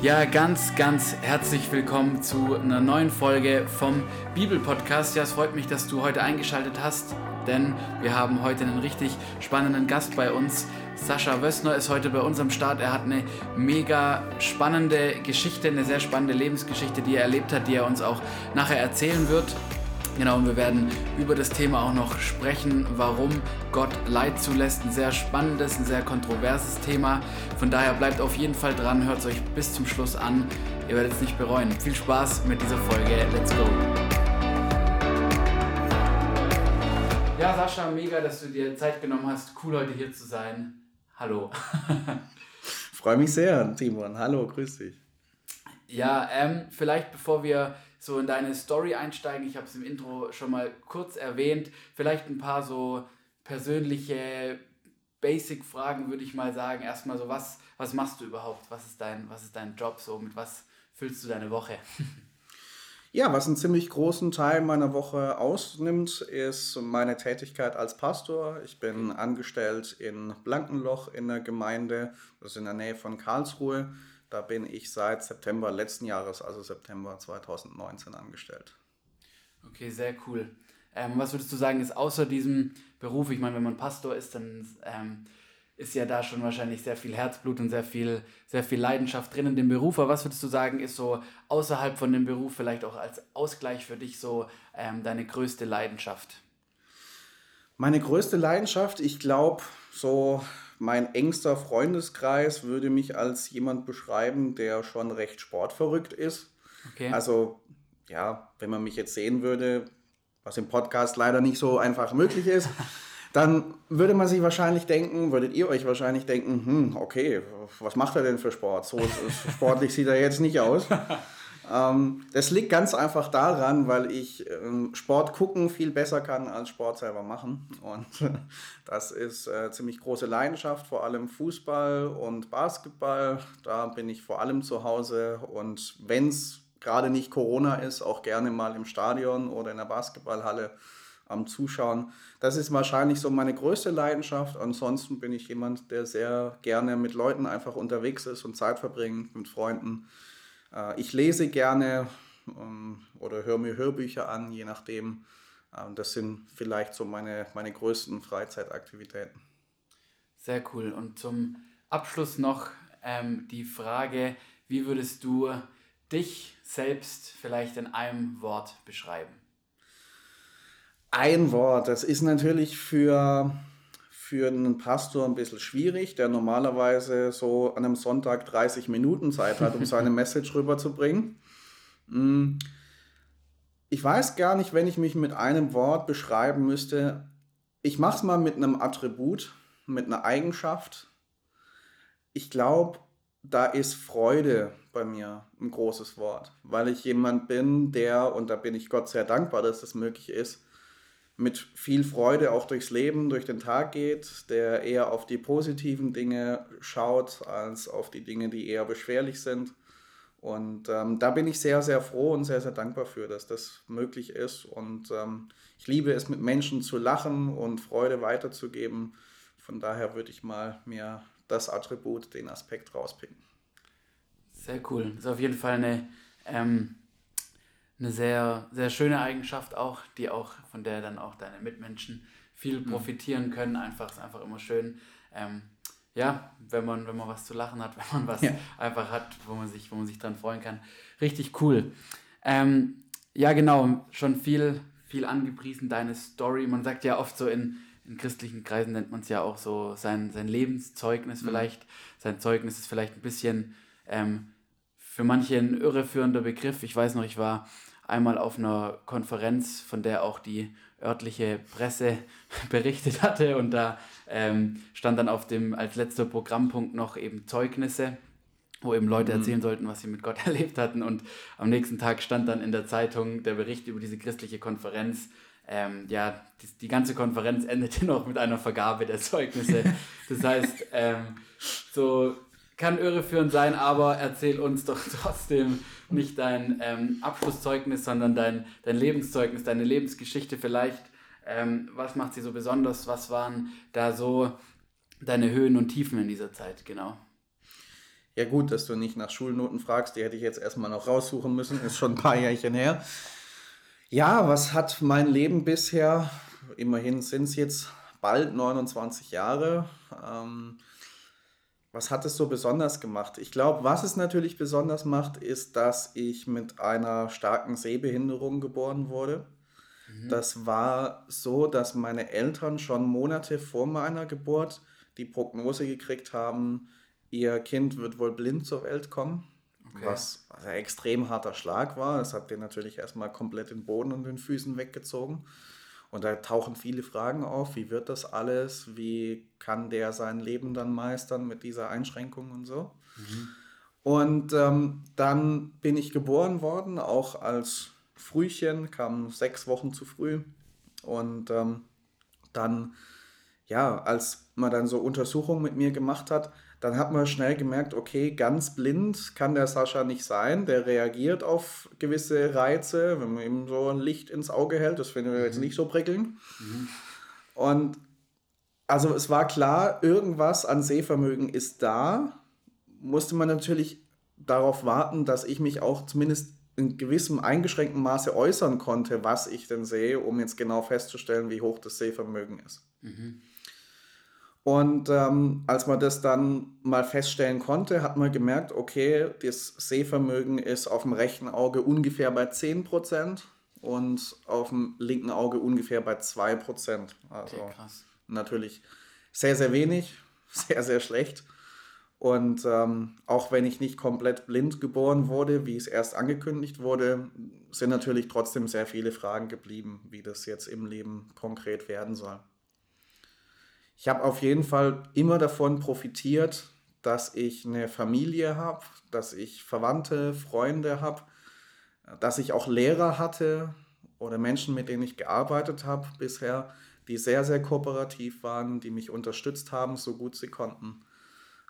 Ja, ganz, ganz herzlich willkommen zu einer neuen Folge vom Bibelpodcast. Ja, es freut mich, dass du heute eingeschaltet hast, denn wir haben heute einen richtig spannenden Gast bei uns. Sascha Wössner ist heute bei uns am Start. Er hat eine mega spannende Geschichte, eine sehr spannende Lebensgeschichte, die er erlebt hat, die er uns auch nachher erzählen wird. Genau, und wir werden über das Thema auch noch sprechen, warum Gott Leid zulässt. Ein sehr spannendes, ein sehr kontroverses Thema. Von daher bleibt auf jeden Fall dran, hört es euch bis zum Schluss an. Ihr werdet es nicht bereuen. Viel Spaß mit dieser Folge. Let's go! Ja, Sascha, mega, dass du dir Zeit genommen hast. Cool, heute hier zu sein. Hallo. Freue mich sehr, Timon. Hallo, grüß dich. Ja, ähm, vielleicht bevor wir so in deine Story einsteigen, ich habe es im Intro schon mal kurz erwähnt, vielleicht ein paar so persönliche Basic-Fragen würde ich mal sagen. Erstmal so, was, was machst du überhaupt? Was ist, dein, was ist dein Job so? Mit was füllst du deine Woche? Ja, was einen ziemlich großen Teil meiner Woche ausnimmt, ist meine Tätigkeit als Pastor. Ich bin angestellt in Blankenloch in der Gemeinde, das ist in der Nähe von Karlsruhe. Da bin ich seit September letzten Jahres, also September 2019, angestellt. Okay, sehr cool. Ähm, was würdest du sagen, ist außer diesem Beruf, ich meine, wenn man Pastor ist, dann ähm, ist ja da schon wahrscheinlich sehr viel Herzblut und sehr viel, sehr viel Leidenschaft drin in dem Beruf. Aber was würdest du sagen, ist so außerhalb von dem Beruf vielleicht auch als Ausgleich für dich so ähm, deine größte Leidenschaft? Meine größte Leidenschaft, ich glaube, so mein engster Freundeskreis würde mich als jemand beschreiben, der schon recht sportverrückt ist. Okay. Also, ja, wenn man mich jetzt sehen würde, was im Podcast leider nicht so einfach möglich ist, dann würde man sich wahrscheinlich denken, würdet ihr euch wahrscheinlich denken, hm, okay, was macht er denn für Sport? So sportlich sieht er jetzt nicht aus. Ähm, das liegt ganz einfach daran, weil ich ähm, Sport gucken viel besser kann als Sport selber machen. Und das ist äh, ziemlich große Leidenschaft, vor allem Fußball und Basketball. Da bin ich vor allem zu Hause. Und wenn es gerade nicht Corona ist, auch gerne mal im Stadion oder in der Basketballhalle am Zuschauen. Das ist wahrscheinlich so meine größte Leidenschaft. Ansonsten bin ich jemand, der sehr gerne mit Leuten einfach unterwegs ist und Zeit verbringt, mit Freunden. Äh, ich lese gerne ähm, oder höre mir Hörbücher an, je nachdem. Ähm, das sind vielleicht so meine, meine größten Freizeitaktivitäten. Sehr cool. Und zum Abschluss noch ähm, die Frage, wie würdest du dich selbst vielleicht in einem Wort beschreiben? Ein Wort, das ist natürlich für für einen Pastor ein bisschen schwierig, der normalerweise so an einem Sonntag 30 Minuten Zeit hat, um seine Message rüberzubringen. Mm. Ich weiß gar nicht, wenn ich mich mit einem Wort beschreiben müsste. Ich mache es mal mit einem Attribut, mit einer Eigenschaft. Ich glaube, da ist Freude bei mir ein großes Wort, weil ich jemand bin, der, und da bin ich Gott sehr dankbar, dass das möglich ist, mit viel Freude auch durchs Leben, durch den Tag geht, der eher auf die positiven Dinge schaut, als auf die Dinge, die eher beschwerlich sind. Und ähm, da bin ich sehr, sehr froh und sehr, sehr dankbar für, dass das möglich ist. Und ähm, ich liebe es, mit Menschen zu lachen und Freude weiterzugeben. Von daher würde ich mal mir das Attribut, den Aspekt rauspicken. Sehr cool. Das ist auf jeden Fall eine ähm, eine sehr, sehr schöne Eigenschaft auch, die auch, von der dann auch deine Mitmenschen viel mhm. profitieren können. Einfach ist einfach immer schön. Ähm, ja, wenn man, wenn man was zu lachen hat, wenn man was ja. einfach hat, wo man sich, wo man sich dran freuen kann. Richtig cool. Ähm, ja, genau, schon viel, viel angepriesen, deine Story. Man sagt ja oft so in, in christlichen Kreisen nennt man es ja auch so sein, sein Lebenszeugnis mhm. vielleicht. Sein Zeugnis ist vielleicht ein bisschen ähm, für manche ein irreführender Begriff. Ich weiß noch, ich war einmal auf einer Konferenz, von der auch die örtliche Presse berichtet hatte und da ähm, stand dann auf dem als letzter Programmpunkt noch eben Zeugnisse, wo eben Leute mhm. erzählen sollten, was sie mit Gott erlebt hatten und am nächsten Tag stand dann in der Zeitung der Bericht über diese christliche Konferenz. Ähm, ja, die, die, ganze Konferenz endete noch mit einer Vergabe der Zeugnisse. Das heißt, ähm, so kann irreführend sein, aber erzähl uns doch trotzdem nicht dein ähm, Abschlusszeugnis, sondern dein, dein Lebenszeugnis, deine Lebensgeschichte vielleicht. Ähm, was macht sie so besonders? Was waren da so deine Höhen und Tiefen in dieser Zeit, genau? Ja gut, dass du nicht nach Schulnoten fragst, die hätte ich jetzt erstmal noch raussuchen müssen, ist schon ein paar Jährchen her. Ja, was hat mein Leben bisher, immerhin sind es jetzt bald 29 Jahre, ähm, was hat es so besonders gemacht? Ich glaube, was es natürlich besonders macht, ist, dass ich mit einer starken Sehbehinderung geboren wurde. Mhm. Das war so, dass meine Eltern schon Monate vor meiner Geburt die Prognose gekriegt haben, ihr Kind wird wohl blind zur Welt kommen. Okay. Was, ein extrem harter Schlag war. Das hat den natürlich erstmal komplett den Boden und den Füßen weggezogen. Und da tauchen viele Fragen auf. Wie wird das alles? Wie kann der sein Leben dann meistern mit dieser Einschränkung und so? Mhm. Und ähm, dann bin ich geboren worden, auch als Frühchen, kam sechs Wochen zu früh. Und ähm, dann, ja, als man dann so Untersuchungen mit mir gemacht hat, dann hat man schnell gemerkt, okay, ganz blind kann der Sascha nicht sein. Der reagiert auf gewisse Reize, wenn man ihm so ein Licht ins Auge hält. Das finden wir mhm. jetzt nicht so prickelnd. Mhm. Und also es war klar, irgendwas an Sehvermögen ist da. Musste man natürlich darauf warten, dass ich mich auch zumindest in gewissem eingeschränkten Maße äußern konnte, was ich denn sehe, um jetzt genau festzustellen, wie hoch das Sehvermögen ist. Mhm. Und ähm, als man das dann mal feststellen konnte, hat man gemerkt, okay, das Sehvermögen ist auf dem rechten Auge ungefähr bei 10% und auf dem linken Auge ungefähr bei 2%. Also okay, natürlich sehr, sehr wenig, sehr, sehr schlecht. Und ähm, auch wenn ich nicht komplett blind geboren wurde, wie es erst angekündigt wurde, sind natürlich trotzdem sehr viele Fragen geblieben, wie das jetzt im Leben konkret werden soll ich habe auf jeden Fall immer davon profitiert, dass ich eine Familie habe, dass ich Verwandte, Freunde habe, dass ich auch Lehrer hatte oder Menschen, mit denen ich gearbeitet habe bisher, die sehr, sehr kooperativ waren, die mich unterstützt haben, so gut sie konnten,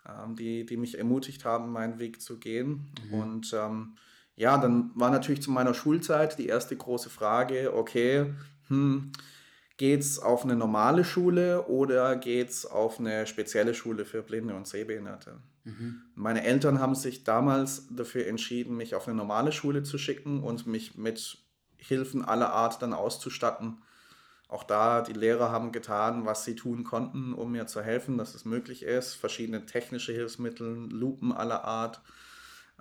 ähm, die, die mich ermutigt haben, meinen Weg zu gehen. Mhm. Und ähm, ja, dann war natürlich zu meiner Schulzeit die erste große Frage, okay, hm, Geht es auf eine normale Schule oder geht es auf eine spezielle Schule für Blinde und Sehbehinderte? Mhm. Meine Eltern haben sich damals dafür entschieden, mich auf eine normale Schule zu schicken und mich mit Hilfen aller Art dann auszustatten. Auch da, die Lehrer haben getan, was sie tun konnten, um mir zu helfen, dass es möglich ist. Verschiedene technische Hilfsmittel, Lupen aller Art,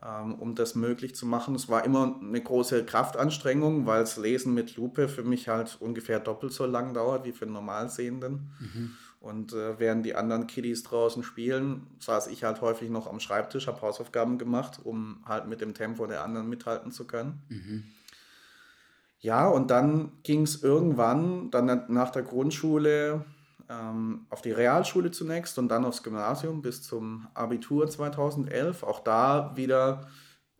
um das möglich zu machen. Es war immer eine große Kraftanstrengung, weil das Lesen mit Lupe für mich halt ungefähr doppelt so lang dauert wie für einen Normalsehenden. Mhm. Und äh, während die anderen Kiddies draußen spielen, saß ich halt häufig noch am Schreibtisch, habe Hausaufgaben gemacht, um halt mit dem Tempo der anderen mithalten zu können. Mhm. Ja, und dann ging es irgendwann, dann nach der Grundschule, ähm, auf die Realschule zunächst und dann aufs Gymnasium bis zum Abitur 2011. Auch da wieder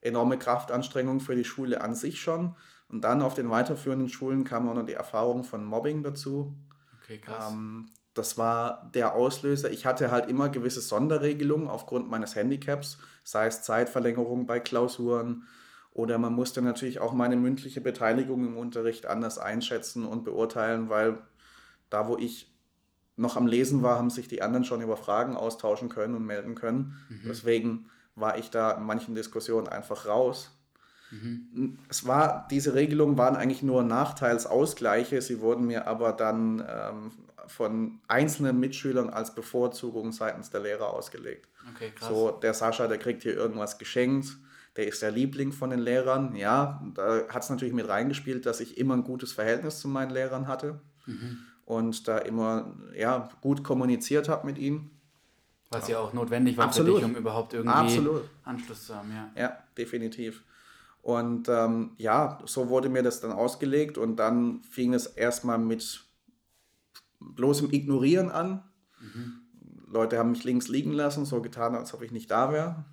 enorme Kraftanstrengung für die Schule an sich schon. Und dann auf den weiterführenden Schulen kam auch noch die Erfahrung von Mobbing dazu. Okay, krass. Ähm, das war der Auslöser. Ich hatte halt immer gewisse Sonderregelungen aufgrund meines Handicaps, sei es Zeitverlängerung bei Klausuren oder man musste natürlich auch meine mündliche Beteiligung im Unterricht anders einschätzen und beurteilen, weil da, wo ich noch am Lesen war, haben sich die anderen schon über Fragen austauschen können und melden können. Mhm. Deswegen war ich da in manchen Diskussionen einfach raus. Mhm. Es war, diese Regelungen waren eigentlich nur Nachteilsausgleiche, sie wurden mir aber dann ähm, von einzelnen Mitschülern als Bevorzugung seitens der Lehrer ausgelegt. Okay, krass. So, der Sascha, der kriegt hier irgendwas geschenkt, der ist der Liebling von den Lehrern. Ja, da hat es natürlich mit reingespielt, dass ich immer ein gutes Verhältnis zu meinen Lehrern hatte. Mhm und da immer ja, gut kommuniziert habe mit ihm. Was ja auch notwendig war Absolut. für dich, um überhaupt irgendwie Absolut. Anschluss zu haben. Ja, ja definitiv. Und ähm, ja, so wurde mir das dann ausgelegt und dann fing es erstmal mit bloßem Ignorieren an. Mhm. Leute haben mich links liegen lassen, so getan, als ob ich nicht da wäre.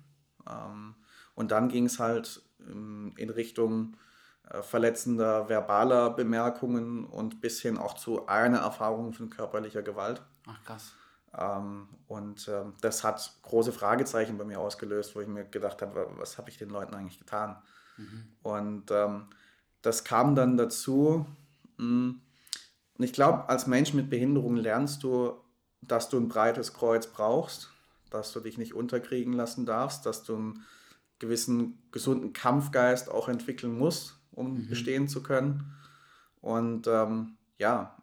Ähm, und dann ging es halt ähm, in Richtung verletzender verbaler Bemerkungen und bis hin auch zu einer Erfahrung von körperlicher Gewalt. Ach krass. Ähm, und ähm, das hat große Fragezeichen bei mir ausgelöst, wo ich mir gedacht habe, was habe ich den Leuten eigentlich getan? Mhm. Und ähm, das kam dann dazu. Mh, hm, und ich glaube, als Mensch mit Behinderung lernst du, dass du ein breites Kreuz brauchst, dass du dich nicht unterkriegen lassen darfst, dass du einen gewissen gesunden Kampfgeist auch entwickeln musst, um mhm. bestehen zu können. Und ähm, ja,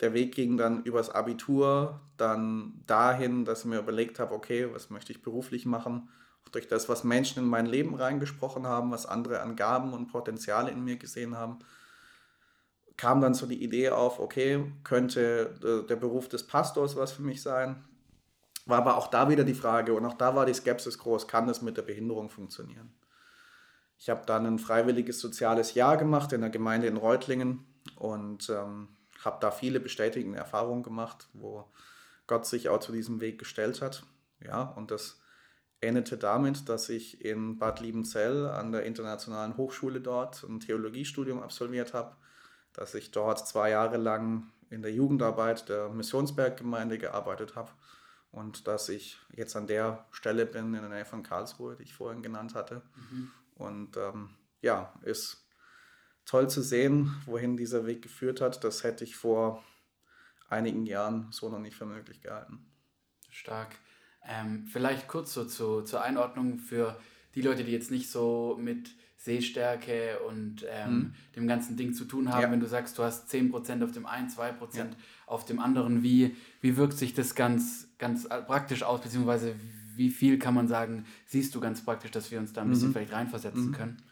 der Weg ging dann übers Abitur, dann dahin, dass ich mir überlegt habe, okay, was möchte ich beruflich machen? Auch durch das, was Menschen in mein Leben reingesprochen haben, was andere an Gaben und Potenziale in mir gesehen haben, kam dann so die Idee auf, okay, könnte der Beruf des Pastors was für mich sein? War aber auch da wieder die Frage und auch da war die Skepsis groß, kann das mit der Behinderung funktionieren? Ich habe dann ein freiwilliges soziales Jahr gemacht in der Gemeinde in Reutlingen und ähm, habe da viele bestätigende Erfahrungen gemacht, wo Gott sich auch zu diesem Weg gestellt hat. Ja, und das endete damit, dass ich in Bad Liebenzell an der Internationalen Hochschule dort ein Theologiestudium absolviert habe, dass ich dort zwei Jahre lang in der Jugendarbeit der Missionsberggemeinde gearbeitet habe und dass ich jetzt an der Stelle bin in der Nähe von Karlsruhe, die ich vorhin genannt hatte. Mhm. Und ähm, ja, ist toll zu sehen, wohin dieser Weg geführt hat. Das hätte ich vor einigen Jahren so noch nicht für möglich gehalten. Stark. Ähm, vielleicht kurz so zu, zur Einordnung für die Leute, die jetzt nicht so mit Sehstärke und ähm, hm. dem ganzen Ding zu tun haben. Ja. Wenn du sagst, du hast 10% auf dem einen, 2% ja. auf dem anderen, wie, wie wirkt sich das ganz, ganz praktisch aus, beziehungsweise wie viel kann man sagen, siehst du ganz praktisch, dass wir uns da ein bisschen mhm. vielleicht reinversetzen mhm. können?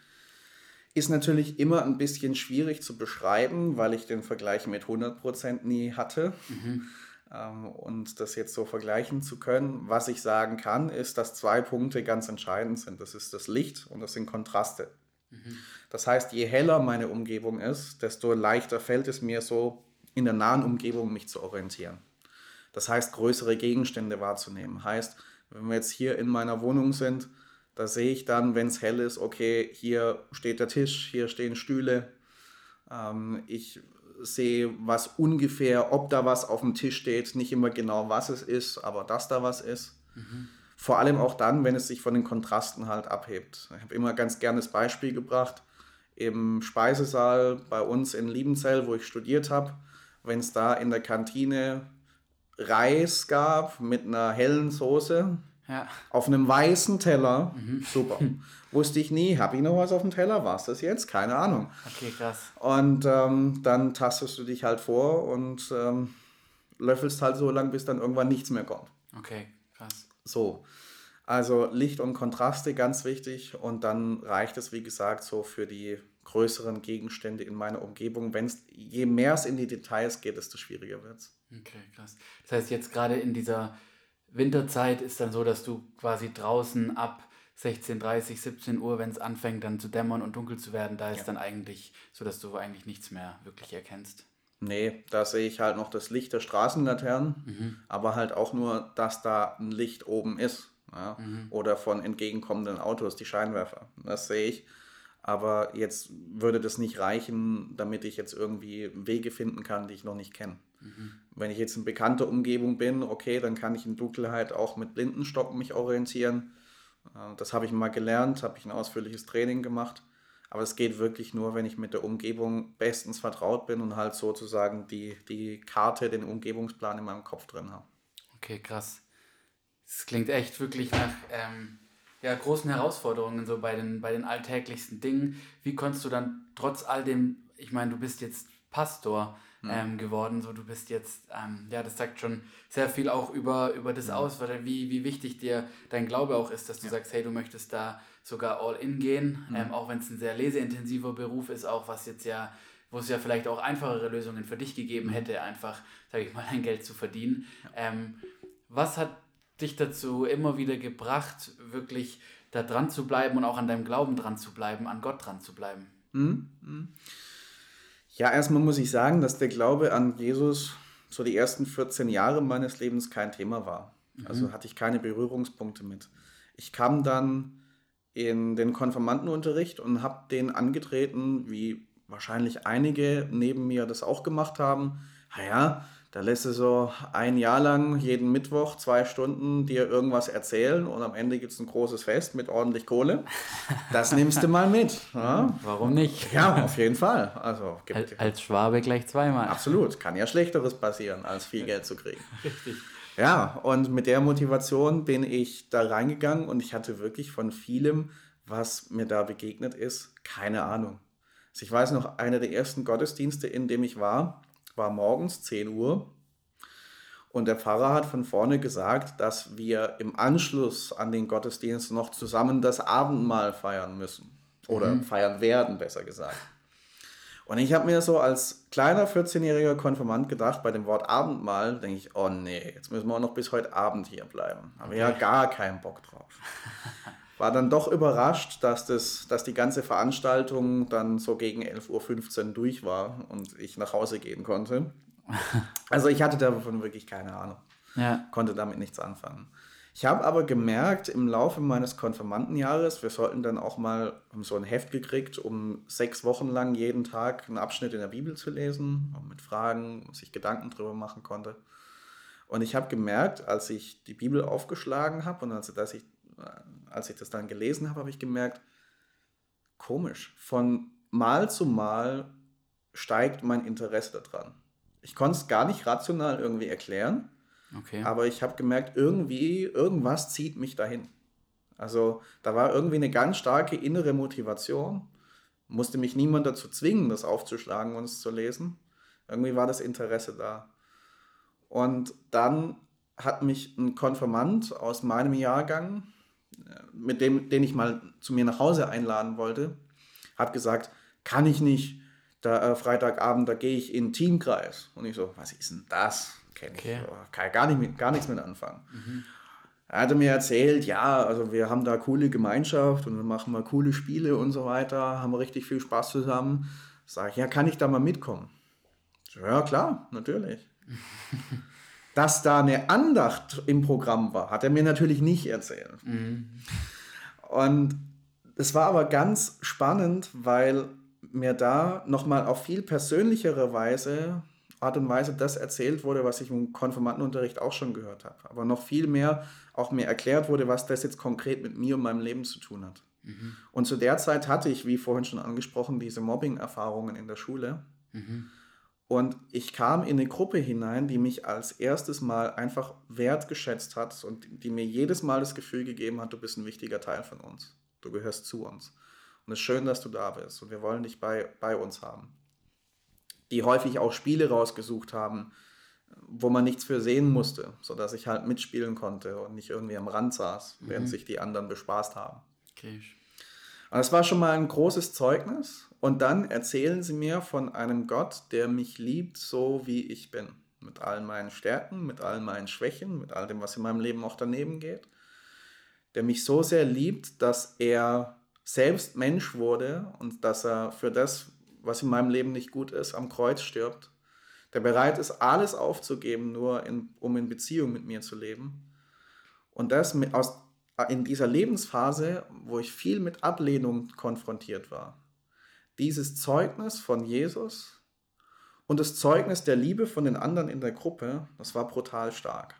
Ist natürlich immer ein bisschen schwierig zu beschreiben, weil ich den Vergleich mit 100% nie hatte. Mhm. Ähm, und das jetzt so vergleichen zu können. Was ich sagen kann, ist, dass zwei Punkte ganz entscheidend sind. Das ist das Licht und das sind Kontraste. Mhm. Das heißt, je heller meine Umgebung ist, desto leichter fällt es mir so, in der nahen Umgebung mich zu orientieren. Das heißt, größere Gegenstände wahrzunehmen. Heißt, wenn wir jetzt hier in meiner Wohnung sind, da sehe ich dann, wenn es hell ist, okay, hier steht der Tisch, hier stehen Stühle. Ähm, ich sehe, was ungefähr, ob da was auf dem Tisch steht, nicht immer genau, was es ist, aber dass da was ist. Mhm. Vor allem auch dann, wenn es sich von den Kontrasten halt abhebt. Ich habe immer ganz gerne das Beispiel gebracht, im Speisesaal bei uns in Liebenzell, wo ich studiert habe, wenn es da in der Kantine Reis gab mit einer hellen Soße, ja. Auf einem weißen Teller. Mhm. Super. Wusste ich nie. Habe ich noch was auf dem Teller? War es das jetzt? Keine Ahnung. Okay, krass. Und ähm, dann tastest du dich halt vor und ähm, löffelst halt so lang, bis dann irgendwann nichts mehr kommt. Okay, krass. So. Also Licht und Kontraste ganz wichtig. Und dann reicht es, wie gesagt, so für die größeren Gegenstände in meiner Umgebung. Wenn's, je mehr es in die Details geht, desto schwieriger wird es. Okay, krass. Das heißt, jetzt gerade in dieser Winterzeit ist dann so, dass du quasi draußen ab 16.30, 17 Uhr, wenn es anfängt dann zu dämmern und dunkel zu werden, da ist ja. dann eigentlich so, dass du eigentlich nichts mehr wirklich erkennst. Nee, da sehe ich halt noch das Licht der Straßenlaternen, mhm. aber halt auch nur, dass da ein Licht oben ist. Ja? Mhm. Oder von entgegenkommenden Autos, die Scheinwerfer. Das sehe ich. Aber jetzt würde das nicht reichen, damit ich jetzt irgendwie Wege finden kann, die ich noch nicht kenne. Mhm. Wenn ich jetzt in bekannter Umgebung bin, okay, dann kann ich in Dunkelheit auch mit Blindenstock mich orientieren. Äh, das habe ich mal gelernt, habe ich ein ausführliches Training gemacht. Aber es geht wirklich nur, wenn ich mit der Umgebung bestens vertraut bin und halt sozusagen die, die Karte, den Umgebungsplan in meinem Kopf drin habe. Okay, krass. Das klingt echt wirklich nach ähm, ja, großen Herausforderungen so bei den, bei den alltäglichsten Dingen. Wie konntest du dann trotz all dem, ich meine, du bist jetzt Pastor, ähm, geworden. So, du bist jetzt, ähm, ja, das sagt schon sehr viel auch über, über das ja. aus, wie, wie wichtig dir dein Glaube auch ist, dass du ja. sagst, hey, du möchtest da sogar all in gehen, mhm. ähm, auch wenn es ein sehr leseintensiver Beruf ist, auch was jetzt ja, wo es ja vielleicht auch einfachere Lösungen für dich gegeben mhm. hätte, einfach, sage ich mal, dein Geld zu verdienen. Ja. Ähm, was hat dich dazu immer wieder gebracht, wirklich da dran zu bleiben und auch an deinem Glauben dran zu bleiben, an Gott dran zu bleiben? Mhm. Ja, erstmal muss ich sagen, dass der Glaube an Jesus so die ersten 14 Jahre meines Lebens kein Thema war. Mhm. Also hatte ich keine Berührungspunkte mit. Ich kam dann in den Konfirmandenunterricht und habe den angetreten, wie wahrscheinlich einige neben mir das auch gemacht haben. Naja, da lässt du so ein Jahr lang jeden Mittwoch zwei Stunden dir irgendwas erzählen und am Ende gibt es ein großes Fest mit ordentlich Kohle. Das nimmst du mal mit. Ja? Warum nicht? Ja, auf jeden Fall. Also, als, als Schwabe gleich zweimal. Absolut. Kann ja Schlechteres passieren, als viel Geld zu kriegen. Richtig. Ja, und mit der Motivation bin ich da reingegangen und ich hatte wirklich von vielem, was mir da begegnet ist, keine Ahnung. Also ich weiß noch, einer der ersten Gottesdienste, in dem ich war, war morgens 10 Uhr. Und der Pfarrer hat von vorne gesagt, dass wir im Anschluss an den Gottesdienst noch zusammen das Abendmahl feiern müssen. Oder mhm. feiern werden, besser gesagt. Und ich habe mir so als kleiner 14-jähriger Konfirmand gedacht, bei dem Wort Abendmahl, denke ich, oh nee, jetzt müssen wir auch noch bis heute Abend hier bleiben. Haben wir ja gar keinen Bock drauf. War dann doch überrascht, dass, das, dass die ganze Veranstaltung dann so gegen 11.15 Uhr durch war und ich nach Hause gehen konnte. Also ich hatte davon wirklich keine Ahnung. Ja. Konnte damit nichts anfangen. Ich habe aber gemerkt, im Laufe meines Konfirmandenjahres, wir sollten dann auch mal so ein Heft gekriegt, um sechs Wochen lang jeden Tag einen Abschnitt in der Bibel zu lesen, mit Fragen, sich Gedanken drüber machen konnte. Und ich habe gemerkt, als ich die Bibel aufgeschlagen habe und als, dass ich, als ich das dann gelesen habe, habe ich gemerkt, komisch, von Mal zu Mal steigt mein Interesse daran. Ich konnte es gar nicht rational irgendwie erklären, Okay. Aber ich habe gemerkt, irgendwie, irgendwas zieht mich dahin. Also da war irgendwie eine ganz starke innere Motivation. Musste mich niemand dazu zwingen, das aufzuschlagen und es zu lesen. Irgendwie war das Interesse da. Und dann hat mich ein Konfirmand aus meinem Jahrgang, mit dem, den ich mal zu mir nach Hause einladen wollte, hat gesagt, kann ich nicht, da äh, Freitagabend, da gehe ich in den Teamkreis. Und ich so, was ist denn das? kenne okay. ich. Kann gar, nicht mit, gar nichts mit anfangen. Mhm. Er hatte mir erzählt, ja, also wir haben da coole Gemeinschaft und wir machen mal coole Spiele und so weiter, haben richtig viel Spaß zusammen. Sag ich, ja, kann ich da mal mitkommen? So, ja, klar, natürlich. Dass da eine Andacht im Programm war, hat er mir natürlich nicht erzählt. Mhm. Und es war aber ganz spannend, weil mir da nochmal auf viel persönlichere Weise Art und Weise das erzählt wurde, was ich im Konfirmandenunterricht auch schon gehört habe. Aber noch viel mehr auch mir erklärt wurde, was das jetzt konkret mit mir und meinem Leben zu tun hat. Mhm. Und zu der Zeit hatte ich, wie vorhin schon angesprochen, diese Mobbing-Erfahrungen in der Schule. Mhm. Und ich kam in eine Gruppe hinein, die mich als erstes Mal einfach wertgeschätzt hat und die mir jedes Mal das Gefühl gegeben hat, du bist ein wichtiger Teil von uns. Du gehörst zu uns. Und es ist schön, dass du da bist und wir wollen dich bei, bei uns haben die häufig auch Spiele rausgesucht haben, wo man nichts für sehen musste, sodass ich halt mitspielen konnte und nicht irgendwie am Rand saß, mhm. während sich die anderen bespaßt haben. Okay. Und das war schon mal ein großes Zeugnis. Und dann erzählen sie mir von einem Gott, der mich liebt, so wie ich bin. Mit allen meinen Stärken, mit allen meinen Schwächen, mit all dem, was in meinem Leben auch daneben geht. Der mich so sehr liebt, dass er selbst Mensch wurde und dass er für das, was in meinem Leben nicht gut ist, am Kreuz stirbt, der bereit ist, alles aufzugeben, nur in, um in Beziehung mit mir zu leben. Und das aus, in dieser Lebensphase, wo ich viel mit Ablehnung konfrontiert war. Dieses Zeugnis von Jesus und das Zeugnis der Liebe von den anderen in der Gruppe, das war brutal stark.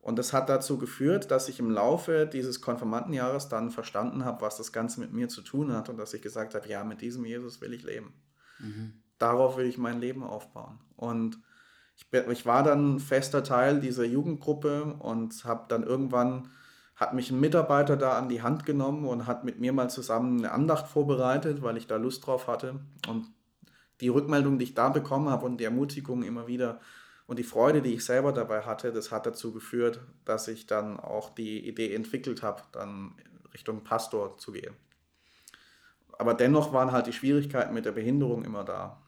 Und das hat dazu geführt, dass ich im Laufe dieses Konfirmandenjahres dann verstanden habe, was das Ganze mit mir zu tun hat und dass ich gesagt habe, ja, mit diesem Jesus will ich leben. Mhm. Darauf will ich mein Leben aufbauen. Und ich, ich war dann fester Teil dieser Jugendgruppe und habe dann irgendwann, hat mich ein Mitarbeiter da an die Hand genommen und hat mit mir mal zusammen eine Andacht vorbereitet, weil ich da Lust drauf hatte. Und die Rückmeldung, die ich da bekommen habe und die Ermutigung immer wieder, und die Freude, die ich selber dabei hatte, das hat dazu geführt, dass ich dann auch die Idee entwickelt habe, dann Richtung Pastor zu gehen. Aber dennoch waren halt die Schwierigkeiten mit der Behinderung immer da.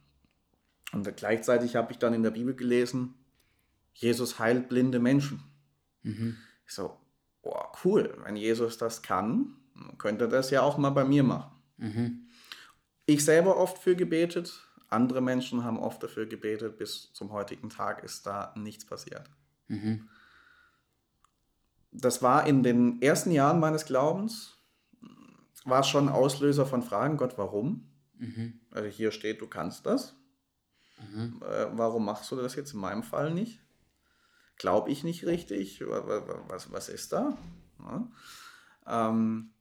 Und gleichzeitig habe ich dann in der Bibel gelesen, Jesus heilt blinde Menschen. Mhm. Ich so, oh, cool, wenn Jesus das kann, könnte das ja auch mal bei mir machen. Mhm. Ich selber oft für gebetet, andere Menschen haben oft dafür gebetet, bis zum heutigen Tag ist da nichts passiert. Mhm. Das war in den ersten Jahren meines Glaubens, war schon Auslöser von Fragen, Gott, warum? Mhm. Also hier steht, du kannst das. Mhm. Äh, warum machst du das jetzt in meinem Fall nicht? Glaube ich nicht richtig? Was, was ist da? Ja. Ähm,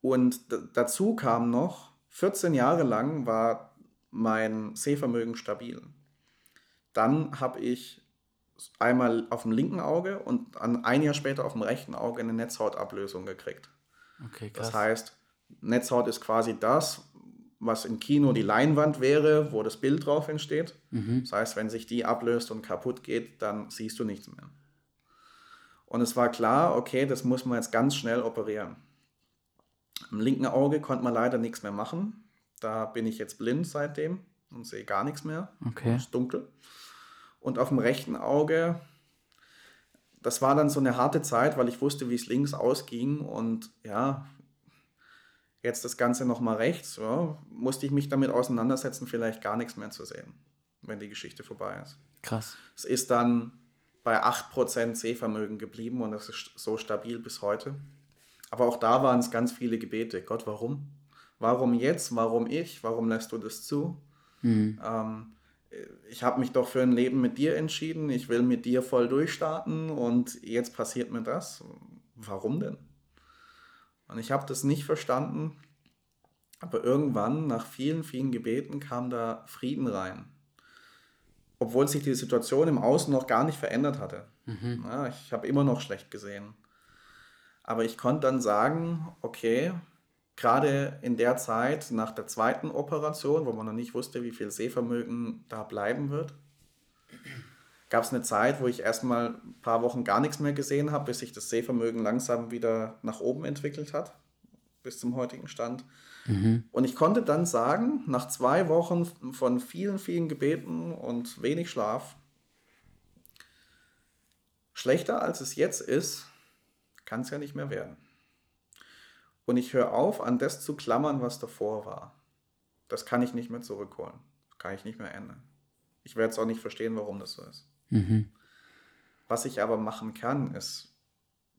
und dazu kam noch, 14 Jahre lang war mein Sehvermögen stabil. Dann habe ich einmal auf dem linken Auge und ein Jahr später auf dem rechten Auge eine Netzhautablösung gekriegt. Okay. Das heißt, Netzhaut ist quasi das, was im Kino die Leinwand wäre, wo das Bild drauf entsteht. Mhm. Das heißt, wenn sich die ablöst und kaputt geht, dann siehst du nichts mehr. Und es war klar, okay, das muss man jetzt ganz schnell operieren. Im linken Auge konnte man leider nichts mehr machen. Da bin ich jetzt blind seitdem und sehe gar nichts mehr. Okay. Es ist dunkel. Und auf dem rechten Auge, das war dann so eine harte Zeit, weil ich wusste, wie es links ausging. Und ja, jetzt das Ganze nochmal rechts, ja, musste ich mich damit auseinandersetzen, vielleicht gar nichts mehr zu sehen, wenn die Geschichte vorbei ist. Krass. Es ist dann bei 8% Sehvermögen geblieben und das ist so stabil bis heute. Aber auch da waren es ganz viele Gebete. Gott, warum? Warum jetzt? Warum ich? Warum lässt du das zu? Mhm. Ähm, ich habe mich doch für ein Leben mit dir entschieden. Ich will mit dir voll durchstarten und jetzt passiert mir das. Warum denn? Und ich habe das nicht verstanden. Aber irgendwann, nach vielen, vielen Gebeten, kam da Frieden rein. Obwohl sich die Situation im Außen noch gar nicht verändert hatte. Mhm. Ja, ich habe immer noch schlecht gesehen. Aber ich konnte dann sagen, okay, gerade in der Zeit nach der zweiten Operation, wo man noch nicht wusste, wie viel Sehvermögen da bleiben wird, gab es eine Zeit, wo ich erstmal ein paar Wochen gar nichts mehr gesehen habe, bis sich das Sehvermögen langsam wieder nach oben entwickelt hat, bis zum heutigen Stand. Mhm. Und ich konnte dann sagen, nach zwei Wochen von vielen, vielen Gebeten und wenig Schlaf, schlechter als es jetzt ist, kann es ja nicht mehr werden. Und ich höre auf, an das zu klammern, was davor war. Das kann ich nicht mehr zurückholen. Das kann ich nicht mehr ändern. Ich werde es auch nicht verstehen, warum das so ist. Mhm. Was ich aber machen kann, ist,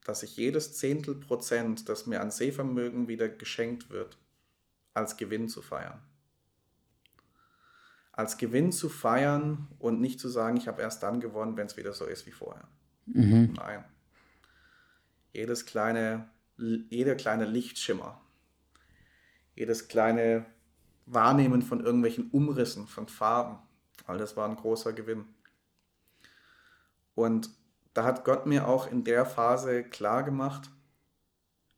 dass ich jedes Zehntel Prozent, das mir an Sehvermögen wieder geschenkt wird, als Gewinn zu feiern. Als Gewinn zu feiern und nicht zu sagen, ich habe erst dann gewonnen, wenn es wieder so ist wie vorher. Mhm. Nein. Jedes kleine, jeder kleine Lichtschimmer, jedes kleine Wahrnehmen von irgendwelchen Umrissen, von Farben, all das war ein großer Gewinn. Und da hat Gott mir auch in der Phase klar gemacht,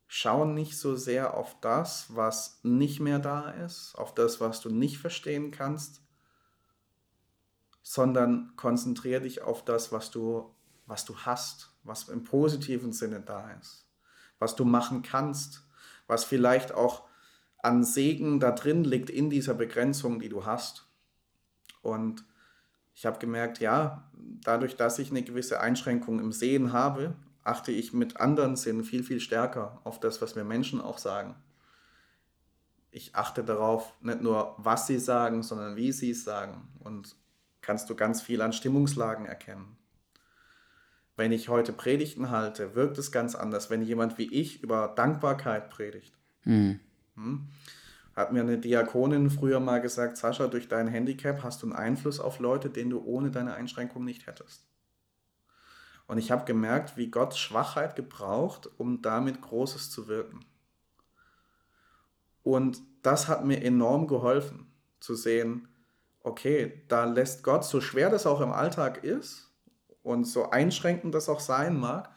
schau nicht so sehr auf das, was nicht mehr da ist, auf das, was du nicht verstehen kannst, sondern konzentriere dich auf das, was du, was du hast, was im positiven Sinne da ist, was du machen kannst, was vielleicht auch an Segen da drin liegt in dieser Begrenzung, die du hast. Und ich habe gemerkt, ja, dadurch, dass ich eine gewisse Einschränkung im Sehen habe, achte ich mit anderen Sinnen viel, viel stärker auf das, was mir Menschen auch sagen. Ich achte darauf, nicht nur, was sie sagen, sondern wie sie es sagen. Und kannst du ganz viel an Stimmungslagen erkennen. Wenn ich heute Predigten halte, wirkt es ganz anders, wenn jemand wie ich über Dankbarkeit predigt. Mhm. Hm? Hat mir eine Diakonin früher mal gesagt, Sascha, durch dein Handicap hast du einen Einfluss auf Leute, den du ohne deine Einschränkung nicht hättest. Und ich habe gemerkt, wie Gott Schwachheit gebraucht, um damit Großes zu wirken. Und das hat mir enorm geholfen, zu sehen, okay, da lässt Gott, so schwer das auch im Alltag ist und so einschränkend das auch sein mag,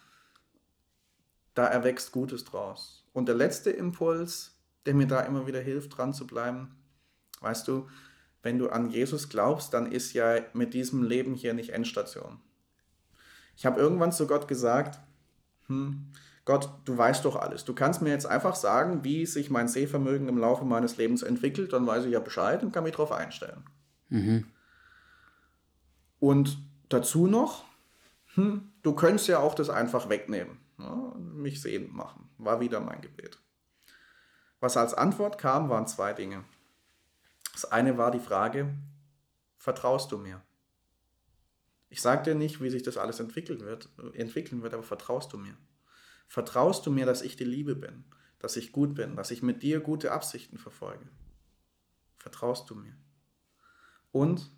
da erwächst Gutes draus. Und der letzte Impuls, der mir da immer wieder hilft, dran zu bleiben. Weißt du, wenn du an Jesus glaubst, dann ist ja mit diesem Leben hier nicht Endstation. Ich habe irgendwann zu Gott gesagt, hm, Gott, du weißt doch alles. Du kannst mir jetzt einfach sagen, wie sich mein Sehvermögen im Laufe meines Lebens entwickelt, dann weiß ich ja Bescheid und kann mich darauf einstellen. Mhm. Und dazu noch, hm, du könntest ja auch das einfach wegnehmen, ja, mich sehend machen. War wieder mein Gebet. Was als Antwort kam, waren zwei Dinge. Das eine war die Frage, vertraust du mir? Ich sage dir nicht, wie sich das alles entwickeln wird, entwickeln wird, aber vertraust du mir? Vertraust du mir, dass ich die Liebe bin, dass ich gut bin, dass ich mit dir gute Absichten verfolge? Vertraust du mir? Und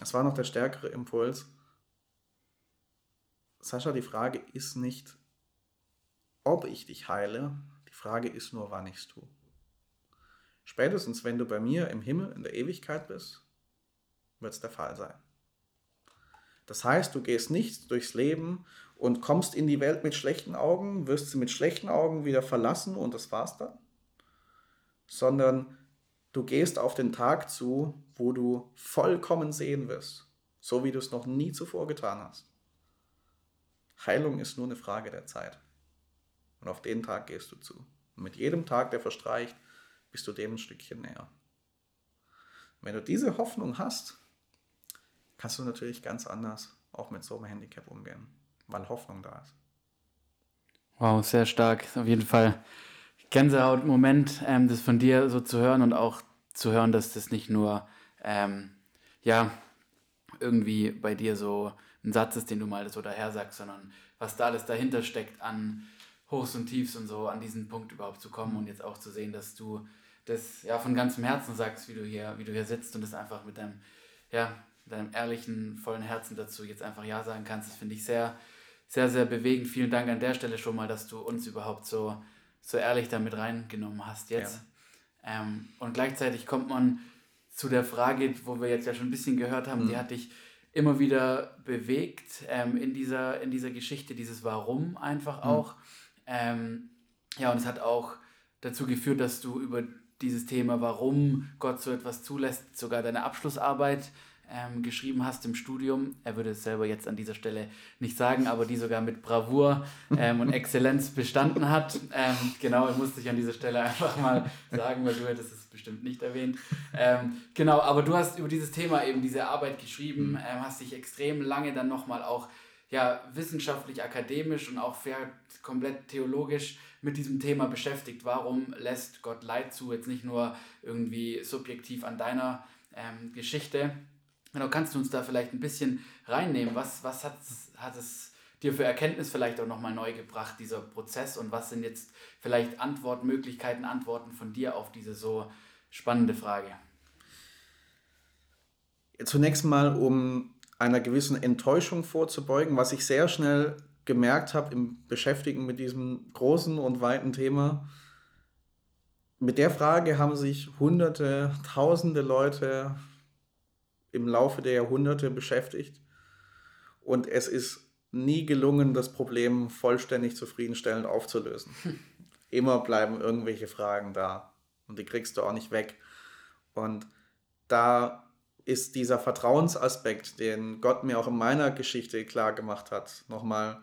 es war noch der stärkere Impuls. Sascha, die Frage ist nicht, ob ich dich heile, Frage ist nur, wann ich es tue. Spätestens, wenn du bei mir im Himmel in der Ewigkeit bist, wird es der Fall sein. Das heißt, du gehst nicht durchs Leben und kommst in die Welt mit schlechten Augen, wirst sie mit schlechten Augen wieder verlassen und das war's dann, sondern du gehst auf den Tag zu, wo du vollkommen sehen wirst, so wie du es noch nie zuvor getan hast. Heilung ist nur eine Frage der Zeit. Und auf den Tag gehst du zu. Und mit jedem Tag, der verstreicht, bist du dem ein Stückchen näher. Wenn du diese Hoffnung hast, kannst du natürlich ganz anders auch mit so einem Handicap umgehen, weil Hoffnung da ist. Wow, sehr stark. Auf jeden Fall Gänsehaut-Moment, ähm, das von dir so zu hören und auch zu hören, dass das nicht nur, ähm, ja, irgendwie bei dir so ein Satz ist, den du mal so daher sagst, sondern was da alles dahinter steckt an Hochs und Tiefs und so, an diesen Punkt überhaupt zu kommen und jetzt auch zu sehen, dass du das ja von ganzem Herzen sagst, wie du hier, wie du hier sitzt und das einfach mit deinem, ja, deinem ehrlichen, vollen Herzen dazu jetzt einfach Ja sagen kannst. Das finde ich sehr, sehr, sehr bewegend. Vielen Dank an der Stelle schon mal, dass du uns überhaupt so, so ehrlich damit reingenommen hast jetzt. Ja. Ähm, und gleichzeitig kommt man zu der Frage, wo wir jetzt ja schon ein bisschen gehört haben, mhm. die hat dich immer wieder bewegt ähm, in, dieser, in dieser Geschichte, dieses Warum einfach mhm. Ähm, ja, und es hat auch dazu geführt, dass du über dieses Thema, warum Gott so etwas zulässt, sogar deine Abschlussarbeit ähm, geschrieben hast im Studium. Er würde es selber jetzt an dieser Stelle nicht sagen, aber die sogar mit Bravour ähm, und Exzellenz bestanden hat. Ähm, genau, musste ich an dieser Stelle einfach mal sagen, weil du hättest es bestimmt nicht erwähnt. Ähm, genau, aber du hast über dieses Thema eben diese Arbeit geschrieben, ähm, hast dich extrem lange dann nochmal auch ja, wissenschaftlich, akademisch und auch komplett theologisch mit diesem Thema beschäftigt. Warum lässt Gott Leid zu? Jetzt nicht nur irgendwie subjektiv an deiner ähm, Geschichte. Genau, kannst du uns da vielleicht ein bisschen reinnehmen? Was, was hat, hat es dir für Erkenntnis vielleicht auch nochmal neu gebracht, dieser Prozess? Und was sind jetzt vielleicht Antwortmöglichkeiten, Antworten von dir auf diese so spannende Frage? Zunächst mal, um einer gewissen Enttäuschung vorzubeugen, was ich sehr schnell gemerkt habe im Beschäftigen mit diesem großen und weiten Thema. Mit der Frage haben sich hunderte, tausende Leute im Laufe der Jahrhunderte beschäftigt. Und es ist nie gelungen, das Problem vollständig zufriedenstellend aufzulösen. Immer bleiben irgendwelche Fragen da und die kriegst du auch nicht weg. Und da ist dieser Vertrauensaspekt, den Gott mir auch in meiner Geschichte klar gemacht hat, nochmal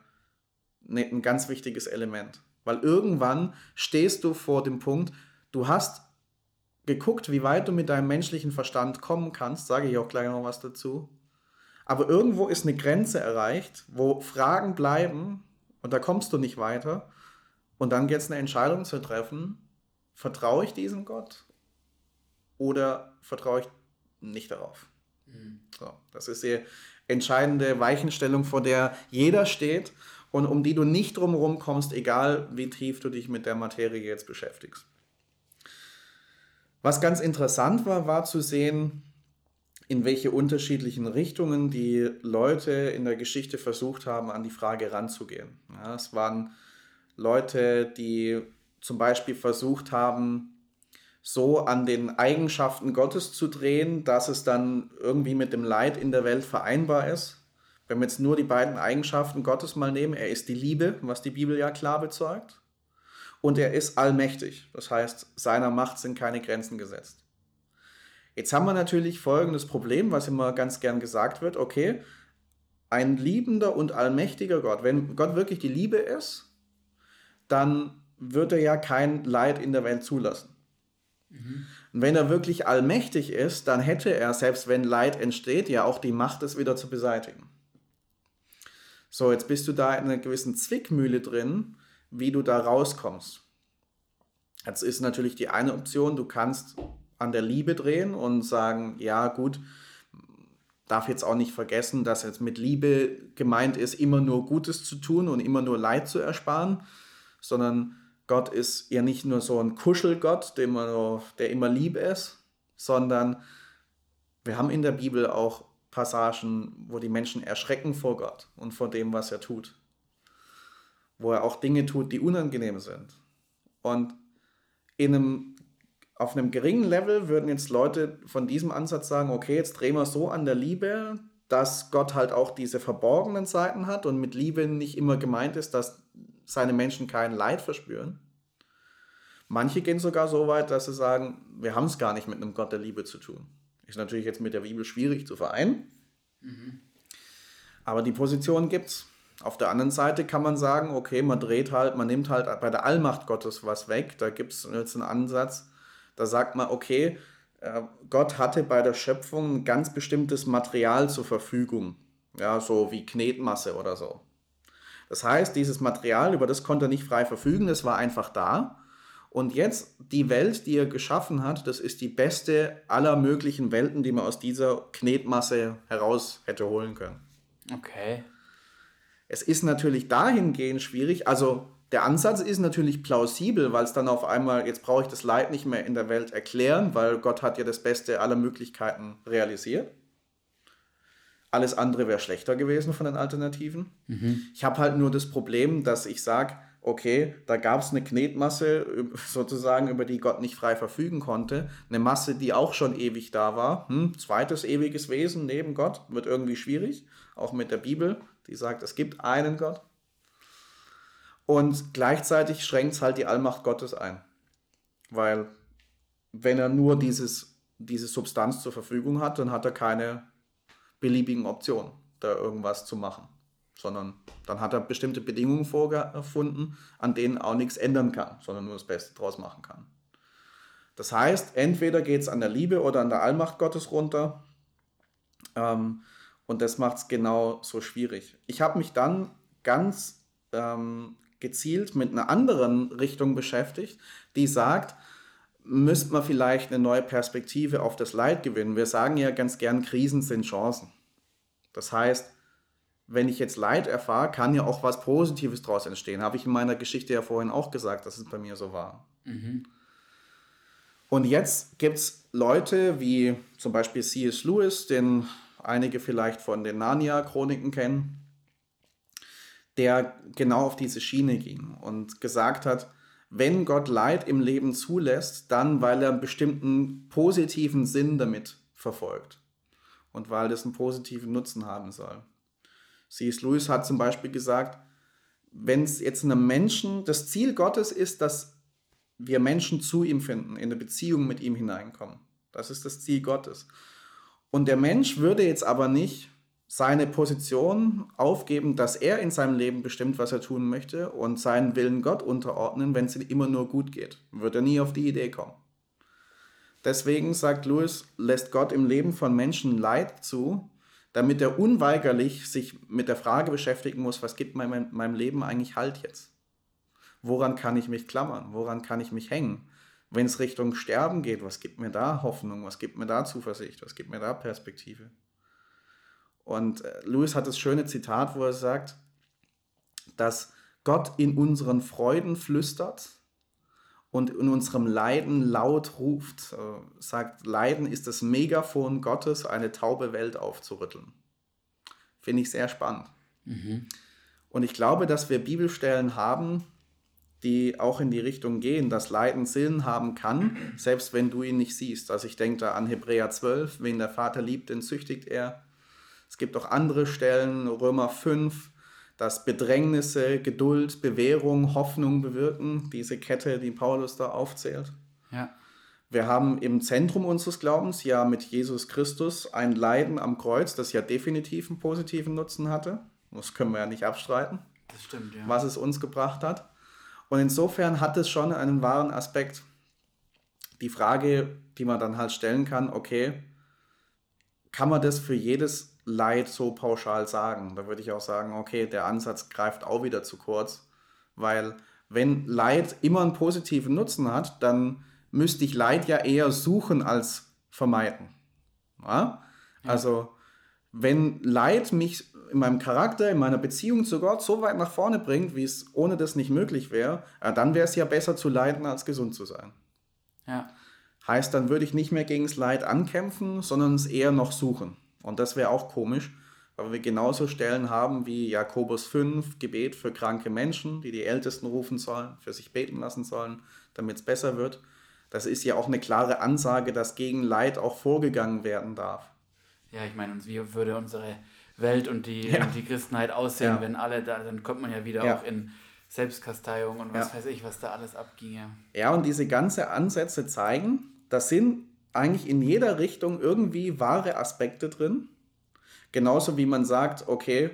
ne, ein ganz wichtiges Element. Weil irgendwann stehst du vor dem Punkt, du hast geguckt, wie weit du mit deinem menschlichen Verstand kommen kannst, sage ich auch gleich noch was dazu. Aber irgendwo ist eine Grenze erreicht, wo Fragen bleiben und da kommst du nicht weiter. Und dann geht es eine Entscheidung zu treffen, vertraue ich diesem Gott oder vertraue ich nicht darauf. Mhm. So, das ist die entscheidende Weichenstellung, vor der jeder steht und um die du nicht drumherum kommst, egal wie tief du dich mit der Materie jetzt beschäftigst. Was ganz interessant war, war zu sehen, in welche unterschiedlichen Richtungen die Leute in der Geschichte versucht haben, an die Frage ranzugehen. Ja, es waren Leute, die zum Beispiel versucht haben, so an den Eigenschaften Gottes zu drehen, dass es dann irgendwie mit dem Leid in der Welt vereinbar ist. Wenn wir jetzt nur die beiden Eigenschaften Gottes mal nehmen, er ist die Liebe, was die Bibel ja klar bezeugt, und er ist allmächtig. Das heißt, seiner Macht sind keine Grenzen gesetzt. Jetzt haben wir natürlich folgendes Problem, was immer ganz gern gesagt wird, okay, ein liebender und allmächtiger Gott, wenn Gott wirklich die Liebe ist, dann wird er ja kein Leid in der Welt zulassen. Mhm. Und wenn er wirklich allmächtig ist, dann hätte er, selbst wenn Leid entsteht, ja auch die Macht, es wieder zu beseitigen. So, jetzt bist du da in einer gewissen Zwickmühle drin, wie du da rauskommst. Jetzt ist natürlich die eine Option, du kannst an der Liebe drehen und sagen, ja gut, darf jetzt auch nicht vergessen, dass jetzt mit Liebe gemeint ist, immer nur Gutes zu tun und immer nur Leid zu ersparen, sondern Gott ist ja nicht nur so ein Kuschelgott, der immer, der immer lieb ist, sondern wir haben in der Bibel auch Passagen, wo die Menschen erschrecken vor Gott und vor dem, was er tut. Wo er auch Dinge tut, die unangenehm sind. Und in einem, auf einem geringen Level würden jetzt Leute von diesem Ansatz sagen, okay, jetzt drehen wir so an der Liebe, dass Gott halt auch diese verborgenen Seiten hat und mit Liebe nicht immer gemeint ist, dass seine Menschen kein Leid verspüren. Manche gehen sogar so weit, dass sie sagen, wir haben es gar nicht mit einem Gott der Liebe zu tun. Ist natürlich jetzt mit der Bibel schwierig zu vereinen. Mhm. Aber die Position gibt's. Auf der anderen Seite kann man sagen, okay, man dreht halt, man nimmt halt bei der Allmacht Gottes was weg. Da gibt es jetzt einen Ansatz, da sagt man, okay, äh, Gott hatte bei der Schöpfung ein ganz bestimmtes Material zur Verfügung. Ja, so wie Knetmasse oder so. Das heißt, dieses Material, über das konnte er nicht frei verfügen, das war einfach da. Und jetzt die Welt, die er geschaffen hat, das ist die beste aller möglichen Welten, die man aus dieser Knetmasse heraus hätte holen können. Okay. Es ist natürlich dahingehend schwierig, also der Ansatz ist natürlich plausibel, weil es dann auf einmal, jetzt brauche ich das Leid nicht mehr in der Welt erklären, weil Gott hat ja das Beste aller Möglichkeiten realisiert. Alles andere wäre schlechter gewesen von den Alternativen. Mhm. Ich habe halt nur das Problem, dass ich sage, okay, da gab es eine Knetmasse sozusagen, über die Gott nicht frei verfügen konnte. Eine Masse, die auch schon ewig da war. Hm, zweites ewiges Wesen neben Gott wird irgendwie schwierig, auch mit der Bibel, die sagt, es gibt einen Gott. Und gleichzeitig schränkt es halt die Allmacht Gottes ein. Weil wenn er nur dieses, diese Substanz zur Verfügung hat, dann hat er keine beliebigen Optionen, da irgendwas zu machen. Sondern dann hat er bestimmte Bedingungen vorgefunden, an denen auch nichts ändern kann, sondern nur das Beste draus machen kann. Das heißt, entweder geht es an der Liebe oder an der Allmacht Gottes runter. Ähm, und das macht es genau so schwierig. Ich habe mich dann ganz ähm, gezielt mit einer anderen Richtung beschäftigt, die sagt, müsste man vielleicht eine neue Perspektive auf das Leid gewinnen. Wir sagen ja ganz gern, Krisen sind Chancen. Das heißt, wenn ich jetzt Leid erfahre, kann ja auch was Positives daraus entstehen. Habe ich in meiner Geschichte ja vorhin auch gesagt, dass es bei mir so war. Mhm. Und jetzt gibt es Leute wie zum Beispiel C.S. Lewis, den einige vielleicht von den Narnia-Chroniken kennen, der genau auf diese Schiene ging und gesagt hat, wenn Gott Leid im Leben zulässt, dann weil er einen bestimmten positiven Sinn damit verfolgt und weil das einen positiven Nutzen haben soll. C.S. Lewis hat zum Beispiel gesagt, wenn es jetzt einem Menschen, das Ziel Gottes ist, dass wir Menschen zu ihm finden, in eine Beziehung mit ihm hineinkommen. Das ist das Ziel Gottes. Und der Mensch würde jetzt aber nicht seine Position aufgeben, dass er in seinem Leben bestimmt, was er tun möchte und seinen Willen Gott unterordnen, wenn es ihm immer nur gut geht. Wird er nie auf die Idee kommen. Deswegen, sagt Lewis, lässt Gott im Leben von Menschen Leid zu, damit er unweigerlich sich mit der Frage beschäftigen muss, was gibt meinem, meinem Leben eigentlich Halt jetzt? Woran kann ich mich klammern? Woran kann ich mich hängen? Wenn es Richtung Sterben geht, was gibt mir da Hoffnung? Was gibt mir da Zuversicht? Was gibt mir da Perspektive? Und äh, Lewis hat das schöne Zitat, wo er sagt, dass Gott in unseren Freuden flüstert und in unserem Leiden laut ruft. Äh, sagt, Leiden ist das Megafon Gottes, eine taube Welt aufzurütteln. Finde ich sehr spannend. Mhm. Und ich glaube, dass wir Bibelstellen haben, die auch in die Richtung gehen, dass Leiden Sinn haben kann, selbst wenn du ihn nicht siehst. Also ich denke da an Hebräer 12, wen der Vater liebt, den züchtigt er. Es gibt auch andere Stellen, Römer 5, dass Bedrängnisse, Geduld, Bewährung, Hoffnung bewirken, diese Kette, die Paulus da aufzählt. Ja. Wir haben im Zentrum unseres Glaubens ja mit Jesus Christus ein Leiden am Kreuz, das ja definitiv einen positiven Nutzen hatte. Das können wir ja nicht abstreiten. Das stimmt, ja. Was es uns gebracht hat. Und insofern hat es schon einen wahren Aspekt. Die Frage, die man dann halt stellen kann, okay, kann man das für jedes Leid so pauschal sagen. Da würde ich auch sagen, okay, der Ansatz greift auch wieder zu kurz, weil wenn Leid immer einen positiven Nutzen hat, dann müsste ich Leid ja eher suchen als vermeiden. Ja? Also wenn Leid mich in meinem Charakter, in meiner Beziehung zu Gott so weit nach vorne bringt, wie es ohne das nicht möglich wäre, dann wäre es ja besser zu leiden, als gesund zu sein. Ja. Heißt, dann würde ich nicht mehr gegen das Leid ankämpfen, sondern es eher noch suchen. Und das wäre auch komisch, weil wir genauso Stellen haben wie Jakobus 5, Gebet für kranke Menschen, die die Ältesten rufen sollen, für sich beten lassen sollen, damit es besser wird. Das ist ja auch eine klare Ansage, dass gegen Leid auch vorgegangen werden darf. ja, ich meine, wie würde unsere Welt und die, ja. und die Christenheit aussehen, ja. wenn alle da, dann kommt man ja wieder ja. auch in Selbstkasteiung und was weiß ich, was da alles abginge. Ja, und diese ganzen Ansätze zeigen, das sind eigentlich in jeder Richtung irgendwie wahre Aspekte drin. Genauso wie man sagt, okay,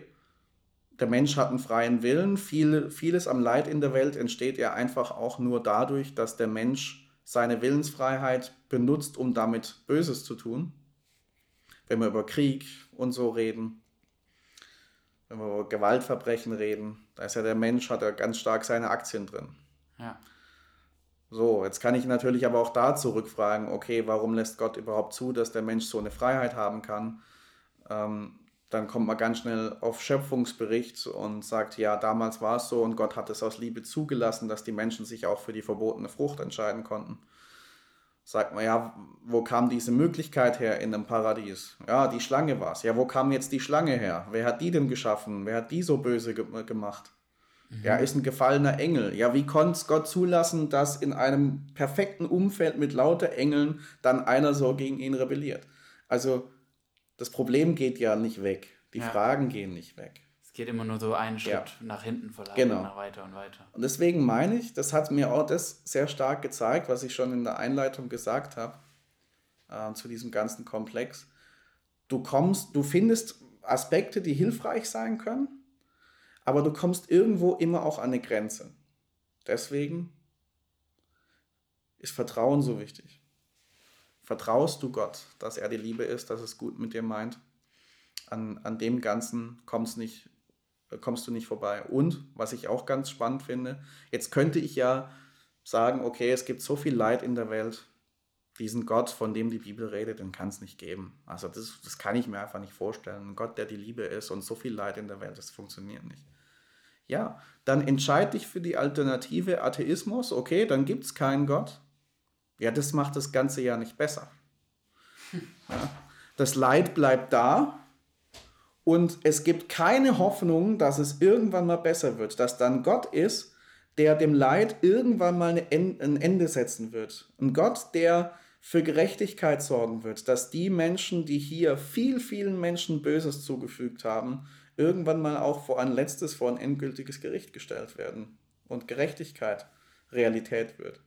der Mensch hat einen freien Willen. Viel, vieles am Leid in der Welt entsteht ja einfach auch nur dadurch, dass der Mensch seine Willensfreiheit benutzt, um damit Böses zu tun. Wenn wir über Krieg und so reden, wenn wir über Gewaltverbrechen reden, da ist ja der Mensch, hat ja ganz stark seine Aktien drin. Ja. So, jetzt kann ich natürlich aber auch da zurückfragen, okay, warum lässt Gott überhaupt zu, dass der Mensch so eine Freiheit haben kann? Ähm, dann kommt man ganz schnell auf Schöpfungsbericht und sagt, ja, damals war es so und Gott hat es aus Liebe zugelassen, dass die Menschen sich auch für die verbotene Frucht entscheiden konnten. Sagt man, ja, wo kam diese Möglichkeit her in einem Paradies? Ja, die Schlange war es. Ja, wo kam jetzt die Schlange her? Wer hat die denn geschaffen? Wer hat die so böse ge gemacht? Mhm. Ja, ist ein gefallener Engel. Ja, wie konnte es Gott zulassen, dass in einem perfekten Umfeld mit lauter Engeln dann einer so gegen ihn rebelliert? Also, das Problem geht ja nicht weg. Die ja. Fragen gehen nicht weg. Es geht immer nur so einen Schritt ja. nach hinten verlagern, genau. nach weiter und weiter. Und deswegen meine ich, das hat mir auch das sehr stark gezeigt, was ich schon in der Einleitung gesagt habe, äh, zu diesem ganzen Komplex. Du kommst, du findest Aspekte, die hilfreich sein können, aber du kommst irgendwo immer auch an eine Grenze. Deswegen ist Vertrauen so wichtig. Vertraust du Gott, dass er die Liebe ist, dass es gut mit dir meint? An, an dem Ganzen kommst, nicht, kommst du nicht vorbei. Und was ich auch ganz spannend finde, jetzt könnte ich ja sagen, okay, es gibt so viel Leid in der Welt, diesen Gott, von dem die Bibel redet, den kann es nicht geben. Also das, das kann ich mir einfach nicht vorstellen. Ein Gott, der die Liebe ist und so viel Leid in der Welt, das funktioniert nicht. Ja, dann entscheide dich für die Alternative Atheismus. Okay, dann gibt es keinen Gott. Ja, das macht das Ganze ja nicht besser. Ja. Das Leid bleibt da und es gibt keine Hoffnung, dass es irgendwann mal besser wird, dass dann Gott ist, der dem Leid irgendwann mal ein Ende setzen wird. Ein Gott, der für Gerechtigkeit sorgen wird, dass die Menschen, die hier viel, vielen Menschen Böses zugefügt haben, irgendwann mal auch vor ein letztes, vor ein endgültiges Gericht gestellt werden und Gerechtigkeit Realität wird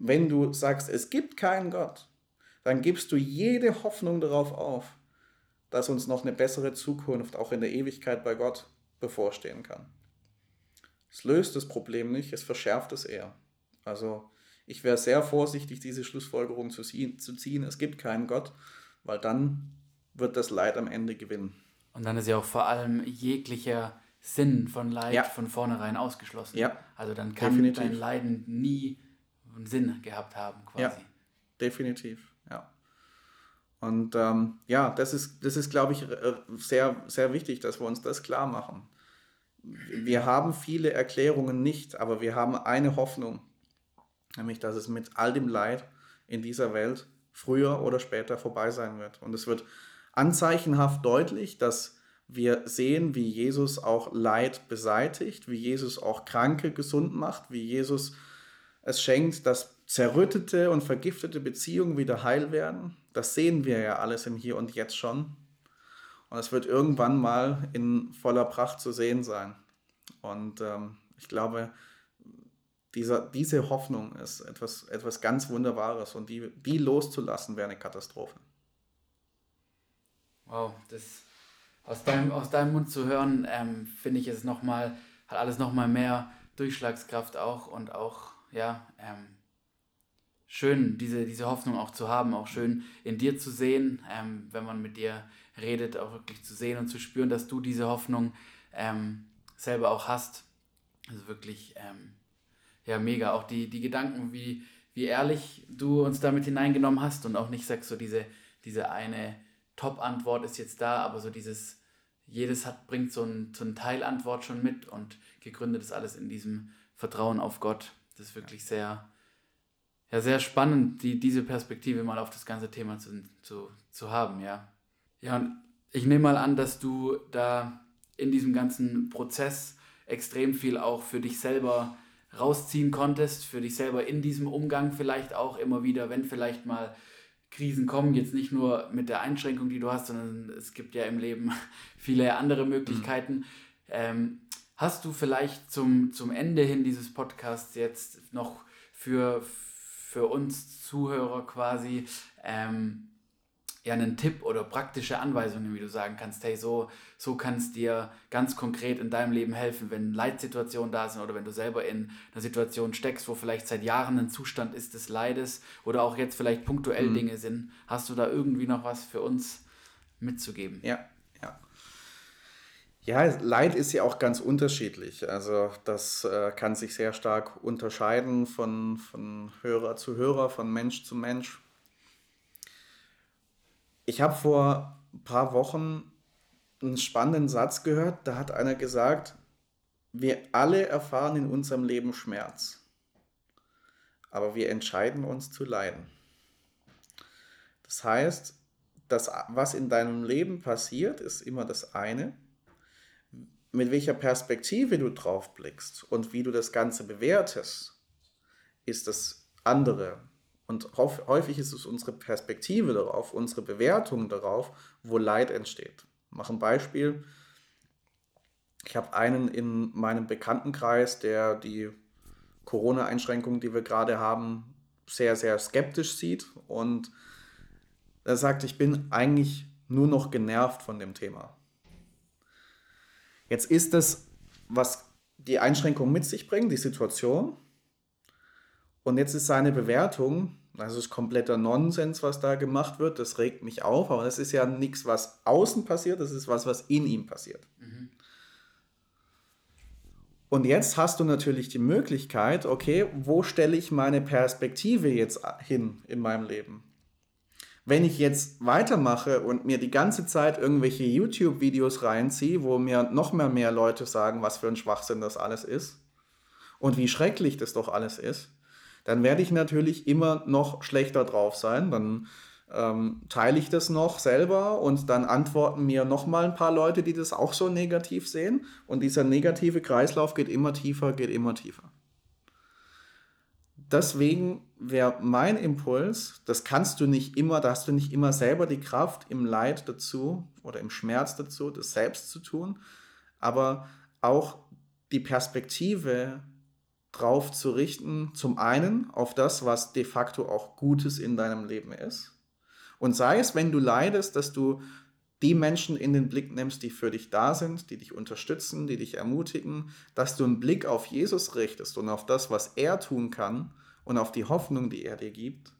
wenn du sagst, es gibt keinen Gott, dann gibst du jede Hoffnung darauf auf, dass uns noch eine bessere Zukunft auch in der Ewigkeit bei Gott bevorstehen kann. Es löst das Problem nicht, es verschärft es eher. Also ich wäre sehr vorsichtig, diese Schlussfolgerung zu ziehen, es gibt keinen Gott, weil dann wird das Leid am Ende gewinnen. Und dann ist ja auch vor allem jeglicher Sinn von Leid ja. von vornherein ausgeschlossen. Ja. Also dann kann Definitiv. dein Leiden nie einen Sinn gehabt haben, quasi. Ja, definitiv, ja. Und ähm, ja, das ist, das ist, glaube ich, sehr, sehr wichtig, dass wir uns das klar machen. Wir haben viele Erklärungen nicht, aber wir haben eine Hoffnung, nämlich, dass es mit all dem Leid in dieser Welt früher oder später vorbei sein wird. Und es wird anzeichenhaft deutlich, dass wir sehen, wie Jesus auch Leid beseitigt, wie Jesus auch Kranke gesund macht, wie Jesus es schenkt, dass zerrüttete und vergiftete Beziehungen wieder heil werden. Das sehen wir ja alles im Hier und Jetzt schon. Und es wird irgendwann mal in voller Pracht zu sehen sein. Und ähm, ich glaube, dieser, diese Hoffnung ist etwas, etwas ganz Wunderbares und die, die loszulassen wäre eine Katastrophe. Wow, das aus deinem, aus deinem Mund zu hören, ähm, finde ich es nochmal, hat alles nochmal mehr Durchschlagskraft auch und auch ja, ähm, schön, diese, diese Hoffnung auch zu haben, auch schön in dir zu sehen, ähm, wenn man mit dir redet, auch wirklich zu sehen und zu spüren, dass du diese Hoffnung ähm, selber auch hast. Also wirklich, ähm, ja, mega. Auch die, die Gedanken, wie, wie ehrlich du uns damit hineingenommen hast und auch nicht sagst, so diese, diese eine Top-Antwort ist jetzt da, aber so dieses, jedes hat, bringt so ein, so ein Teilantwort schon mit und gegründet ist alles in diesem Vertrauen auf Gott das ist wirklich sehr, ja, sehr spannend, die, diese Perspektive mal auf das ganze Thema zu, zu, zu haben, ja. Ja, und ich nehme mal an, dass du da in diesem ganzen Prozess extrem viel auch für dich selber rausziehen konntest, für dich selber in diesem Umgang vielleicht auch immer wieder, wenn vielleicht mal Krisen kommen, jetzt nicht nur mit der Einschränkung, die du hast, sondern es gibt ja im Leben viele andere Möglichkeiten. Mhm. Ähm, hast du vielleicht zum, zum Ende hin dieses Podcasts jetzt noch für, für uns Zuhörer quasi ähm, ja einen Tipp oder praktische Anweisungen, wie du sagen kannst, hey, so, so kann es dir ganz konkret in deinem Leben helfen, wenn Leitsituationen da sind oder wenn du selber in einer Situation steckst, wo vielleicht seit Jahren ein Zustand ist des Leides oder auch jetzt vielleicht punktuell mhm. Dinge sind. Hast du da irgendwie noch was für uns mitzugeben? Ja, ja. Ja, Leid ist ja auch ganz unterschiedlich. Also das äh, kann sich sehr stark unterscheiden von, von Hörer zu Hörer, von Mensch zu Mensch. Ich habe vor ein paar Wochen einen spannenden Satz gehört. Da hat einer gesagt, wir alle erfahren in unserem Leben Schmerz, aber wir entscheiden uns zu leiden. Das heißt, das, was in deinem Leben passiert, ist immer das eine. Mit welcher Perspektive du drauf blickst und wie du das Ganze bewertest, ist das andere. Und häufig ist es unsere Perspektive darauf, unsere Bewertung darauf, wo Leid entsteht. Ich mache ein Beispiel. Ich habe einen in meinem Bekanntenkreis, der die Corona-Einschränkungen, die wir gerade haben, sehr, sehr skeptisch sieht. Und er sagt, ich bin eigentlich nur noch genervt von dem Thema. Jetzt ist das, was die Einschränkungen mit sich bringen, die Situation. Und jetzt ist seine Bewertung, das ist kompletter Nonsens, was da gemacht wird. Das regt mich auf, aber das ist ja nichts, was außen passiert, das ist was, was in ihm passiert. Mhm. Und jetzt hast du natürlich die Möglichkeit, okay, wo stelle ich meine Perspektive jetzt hin in meinem Leben? Wenn ich jetzt weitermache und mir die ganze Zeit irgendwelche YouTube-Videos reinziehe, wo mir noch mehr mehr Leute sagen, was für ein Schwachsinn das alles ist und wie schrecklich das doch alles ist, dann werde ich natürlich immer noch schlechter drauf sein. Dann ähm, teile ich das noch selber und dann antworten mir noch mal ein paar Leute, die das auch so negativ sehen. Und dieser negative Kreislauf geht immer tiefer, geht immer tiefer. Deswegen wäre mein Impuls, das kannst du nicht immer, da hast du nicht immer selber die Kraft im Leid dazu oder im Schmerz dazu, das selbst zu tun, aber auch die Perspektive drauf zu richten, zum einen auf das, was de facto auch Gutes in deinem Leben ist. Und sei es, wenn du leidest, dass du die Menschen in den Blick nimmst, die für dich da sind, die dich unterstützen, die dich ermutigen, dass du einen Blick auf Jesus richtest und auf das, was er tun kann und auf die Hoffnung, die er dir gibt,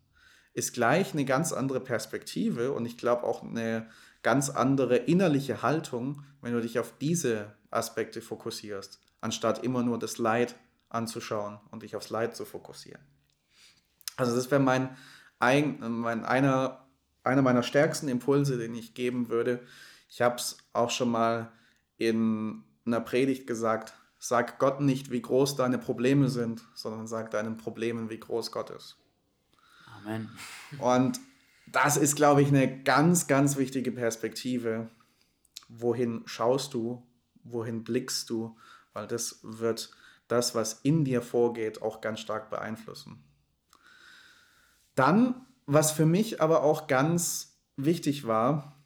ist gleich eine ganz andere Perspektive und ich glaube auch eine ganz andere innerliche Haltung, wenn du dich auf diese Aspekte fokussierst, anstatt immer nur das Leid anzuschauen und dich aufs Leid zu fokussieren. Also das wäre mein, ein, mein einer, einer meiner stärksten Impulse, den ich geben würde. Ich habe es auch schon mal in einer Predigt gesagt, sag Gott nicht, wie groß deine Probleme sind, sondern sag deinen Problemen, wie groß Gott ist. Amen. Und das ist, glaube ich, eine ganz, ganz wichtige Perspektive. Wohin schaust du? Wohin blickst du? Weil das wird das, was in dir vorgeht, auch ganz stark beeinflussen. Dann, was für mich aber auch ganz wichtig war,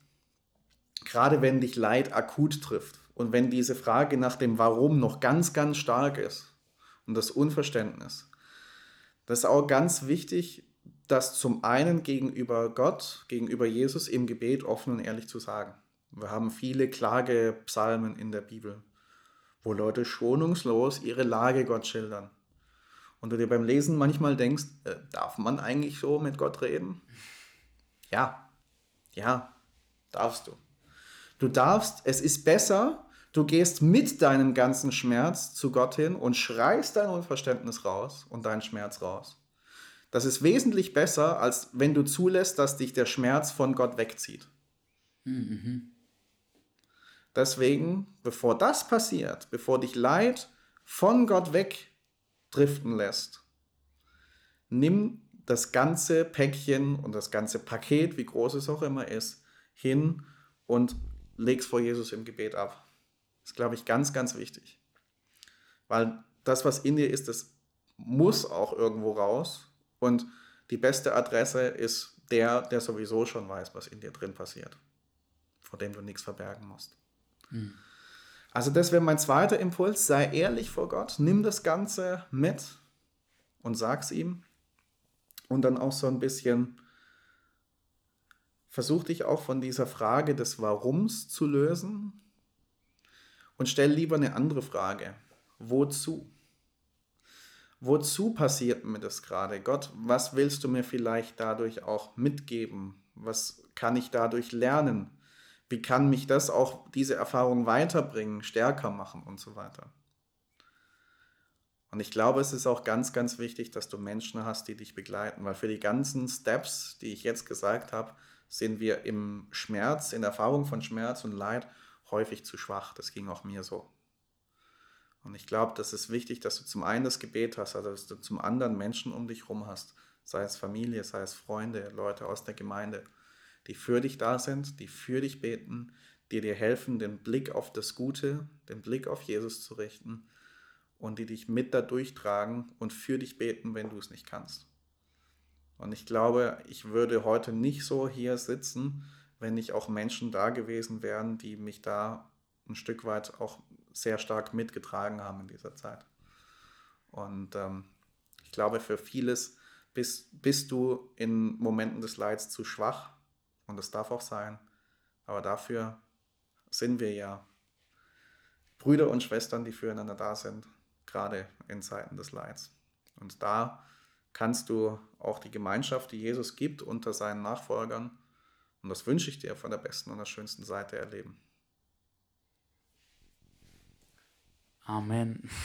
gerade wenn dich Leid akut trifft und wenn diese Frage nach dem Warum noch ganz, ganz stark ist und das Unverständnis, das ist auch ganz wichtig, das zum einen gegenüber Gott, gegenüber Jesus im Gebet offen und ehrlich zu sagen. Wir haben viele Klagepsalmen in der Bibel wo Leute schonungslos ihre Lage Gott schildern. Und du dir beim Lesen manchmal denkst, äh, darf man eigentlich so mit Gott reden? Ja, ja, darfst du. Du darfst, es ist besser, du gehst mit deinem ganzen Schmerz zu Gott hin und schreist dein Unverständnis raus und deinen Schmerz raus. Das ist wesentlich besser, als wenn du zulässt, dass dich der Schmerz von Gott wegzieht. Mhm. Deswegen, bevor das passiert, bevor dich Leid von Gott wegdriften lässt, nimm das ganze Päckchen und das ganze Paket, wie groß es auch immer ist, hin und leg's vor Jesus im Gebet ab. Das ist, glaube ich, ganz, ganz wichtig. Weil das, was in dir ist, das muss auch irgendwo raus. Und die beste Adresse ist der, der sowieso schon weiß, was in dir drin passiert, vor dem du nichts verbergen musst. Also das wäre mein zweiter Impuls, sei ehrlich vor Gott, nimm das Ganze mit und sag's ihm. Und dann auch so ein bisschen, versuch dich auch von dieser Frage des Warums zu lösen und stell lieber eine andere Frage. Wozu? Wozu passiert mir das gerade? Gott, was willst du mir vielleicht dadurch auch mitgeben? Was kann ich dadurch lernen? Wie kann mich das auch, diese Erfahrung weiterbringen, stärker machen und so weiter? Und ich glaube, es ist auch ganz, ganz wichtig, dass du Menschen hast, die dich begleiten, weil für die ganzen Steps, die ich jetzt gesagt habe, sind wir im Schmerz, in der Erfahrung von Schmerz und Leid häufig zu schwach. Das ging auch mir so. Und ich glaube, das ist wichtig, dass du zum einen das Gebet hast, also dass du zum anderen Menschen um dich herum hast, sei es Familie, sei es Freunde, Leute aus der Gemeinde, die für dich da sind, die für dich beten, die dir helfen, den Blick auf das Gute, den Blick auf Jesus zu richten und die dich mit da durchtragen und für dich beten, wenn du es nicht kannst. Und ich glaube, ich würde heute nicht so hier sitzen, wenn nicht auch Menschen da gewesen wären, die mich da ein Stück weit auch sehr stark mitgetragen haben in dieser Zeit. Und ähm, ich glaube, für vieles bist, bist du in Momenten des Leids zu schwach und das darf auch sein. Aber dafür sind wir ja Brüder und Schwestern, die füreinander da sind gerade in Zeiten des Leids. Und da kannst du auch die Gemeinschaft, die Jesus gibt unter seinen Nachfolgern, und das wünsche ich dir von der besten und der schönsten Seite erleben. Amen.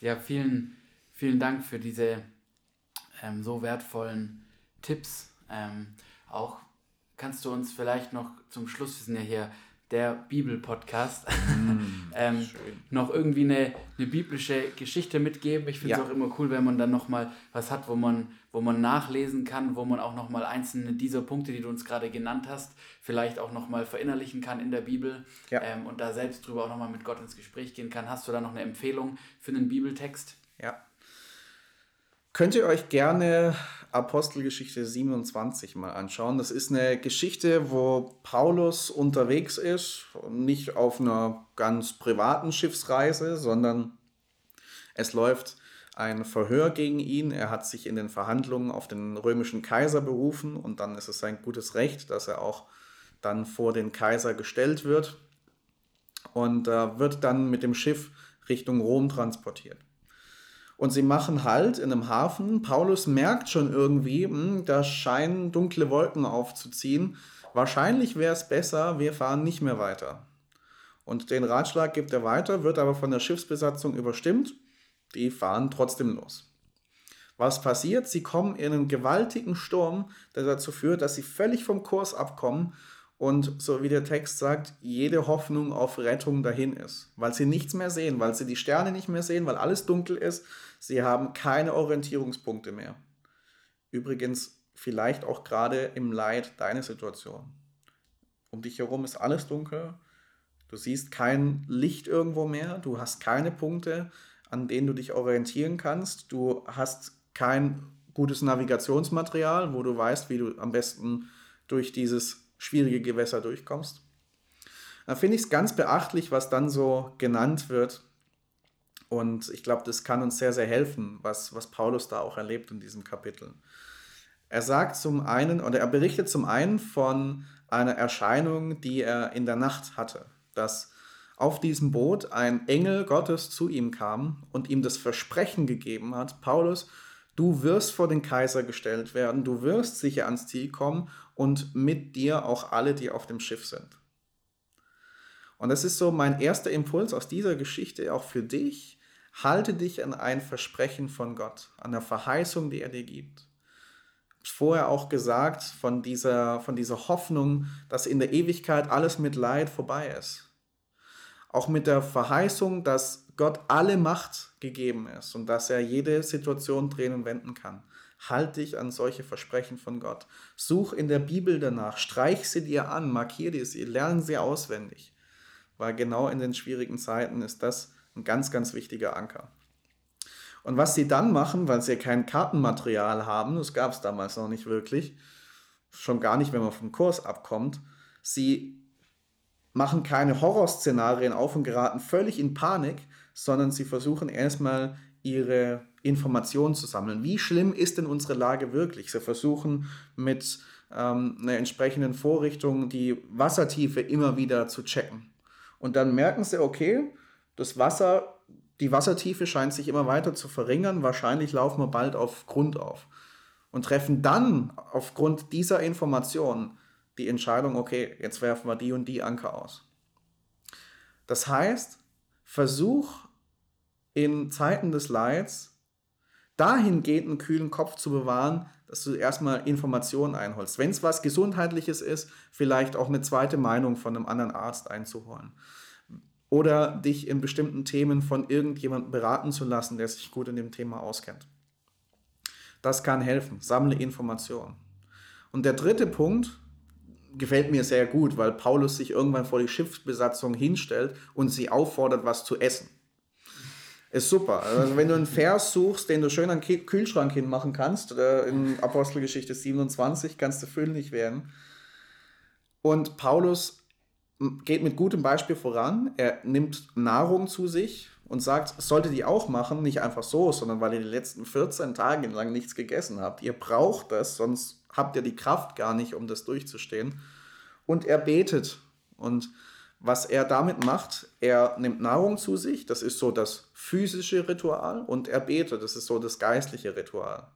Ja, vielen, vielen Dank für diese ähm, so wertvollen Tipps. Ähm, auch kannst du uns vielleicht noch zum Schluss, wir sind ja hier der Bibel-Podcast, mm, ähm, noch irgendwie eine, eine biblische Geschichte mitgeben. Ich finde es ja. auch immer cool, wenn man dann nochmal was hat, wo man, wo man nachlesen kann, wo man auch nochmal einzelne dieser Punkte, die du uns gerade genannt hast, vielleicht auch nochmal verinnerlichen kann in der Bibel ja. ähm, und da selbst drüber auch nochmal mit Gott ins Gespräch gehen kann. Hast du da noch eine Empfehlung für einen Bibeltext? Ja. Könnt ihr euch gerne Apostelgeschichte 27 mal anschauen. Das ist eine Geschichte, wo Paulus unterwegs ist, nicht auf einer ganz privaten Schiffsreise, sondern es läuft ein Verhör gegen ihn. Er hat sich in den Verhandlungen auf den römischen Kaiser berufen und dann ist es sein gutes Recht, dass er auch dann vor den Kaiser gestellt wird und äh, wird dann mit dem Schiff Richtung Rom transportiert und sie machen Halt in einem Hafen. Paulus merkt schon irgendwie, hm, da scheinen dunkle Wolken aufzuziehen. Wahrscheinlich wäre es besser, wir fahren nicht mehr weiter. Und den Ratschlag gibt er weiter, wird aber von der Schiffsbesatzung überstimmt. Die fahren trotzdem los. Was passiert? Sie kommen in einen gewaltigen Sturm, der dazu führt, dass sie völlig vom Kurs abkommen und so wie der Text sagt, jede Hoffnung auf Rettung dahin ist, weil sie nichts mehr sehen, weil sie die Sterne nicht mehr sehen, weil alles dunkel ist, sie haben keine Orientierungspunkte mehr. Übrigens vielleicht auch gerade im Leid deine Situation. Um dich herum ist alles dunkel, du siehst kein Licht irgendwo mehr, du hast keine Punkte, an denen du dich orientieren kannst, du hast kein gutes Navigationsmaterial, wo du weißt, wie du am besten durch dieses schwierige Gewässer durchkommst. Da finde ich es ganz beachtlich, was dann so genannt wird. Und ich glaube, das kann uns sehr, sehr helfen, was, was Paulus da auch erlebt in diesem Kapitel. Er sagt zum einen, oder er berichtet zum einen von einer Erscheinung, die er in der Nacht hatte, dass auf diesem Boot ein Engel Gottes zu ihm kam und ihm das Versprechen gegeben hat, Paulus, du wirst vor den Kaiser gestellt werden, du wirst sicher ans Ziel kommen und mit dir auch alle, die auf dem Schiff sind. Und das ist so mein erster Impuls aus dieser Geschichte auch für dich. Halte dich an ein Versprechen von Gott, an der Verheißung, die er dir gibt. Ich habe vorher auch gesagt von dieser, von dieser Hoffnung, dass in der Ewigkeit alles mit Leid vorbei ist. Auch mit der Verheißung, dass Gott alle Macht gegeben ist und dass er jede Situation drehen und wenden kann. Halt dich an solche Versprechen von Gott. Such in der Bibel danach, streich sie dir an, markier dir sie, lern sie auswendig. Weil genau in den schwierigen Zeiten ist das ein ganz, ganz wichtiger Anker. Und was sie dann machen, weil sie kein Kartenmaterial haben, das gab es damals noch nicht wirklich, schon gar nicht, wenn man vom Kurs abkommt, sie machen keine Horrorszenarien auf und geraten völlig in Panik, sondern sie versuchen erstmal ihre Informationen zu sammeln. Wie schlimm ist denn unsere Lage wirklich? Sie versuchen mit ähm, einer entsprechenden Vorrichtung die Wassertiefe immer wieder zu checken. Und dann merken sie, okay, das Wasser, die Wassertiefe scheint sich immer weiter zu verringern. Wahrscheinlich laufen wir bald auf Grund auf. Und treffen dann aufgrund dieser Information die Entscheidung, okay, jetzt werfen wir die und die Anker aus. Das heißt, versuch in Zeiten des Leids dahingehend einen kühlen Kopf zu bewahren, dass du erstmal Informationen einholst. Wenn es was Gesundheitliches ist, vielleicht auch eine zweite Meinung von einem anderen Arzt einzuholen. Oder dich in bestimmten Themen von irgendjemandem beraten zu lassen, der sich gut in dem Thema auskennt. Das kann helfen. Sammle Informationen. Und der dritte Punkt gefällt mir sehr gut, weil Paulus sich irgendwann vor die Schiffsbesatzung hinstellt und sie auffordert, was zu essen. Ist super. Also wenn du einen Vers suchst, den du schön an den Kühlschrank hinmachen kannst, in Apostelgeschichte 27 kannst du fündig werden. Und Paulus geht mit gutem Beispiel voran. Er nimmt Nahrung zu sich und sagt, solltet ihr auch machen, nicht einfach so, sondern weil ihr die letzten 14 Tage lang nichts gegessen habt. Ihr braucht das, sonst habt ihr die Kraft gar nicht, um das durchzustehen. Und er betet. Und was er damit macht, er nimmt Nahrung zu sich, das ist so das physische Ritual, und er betet, das ist so das geistliche Ritual.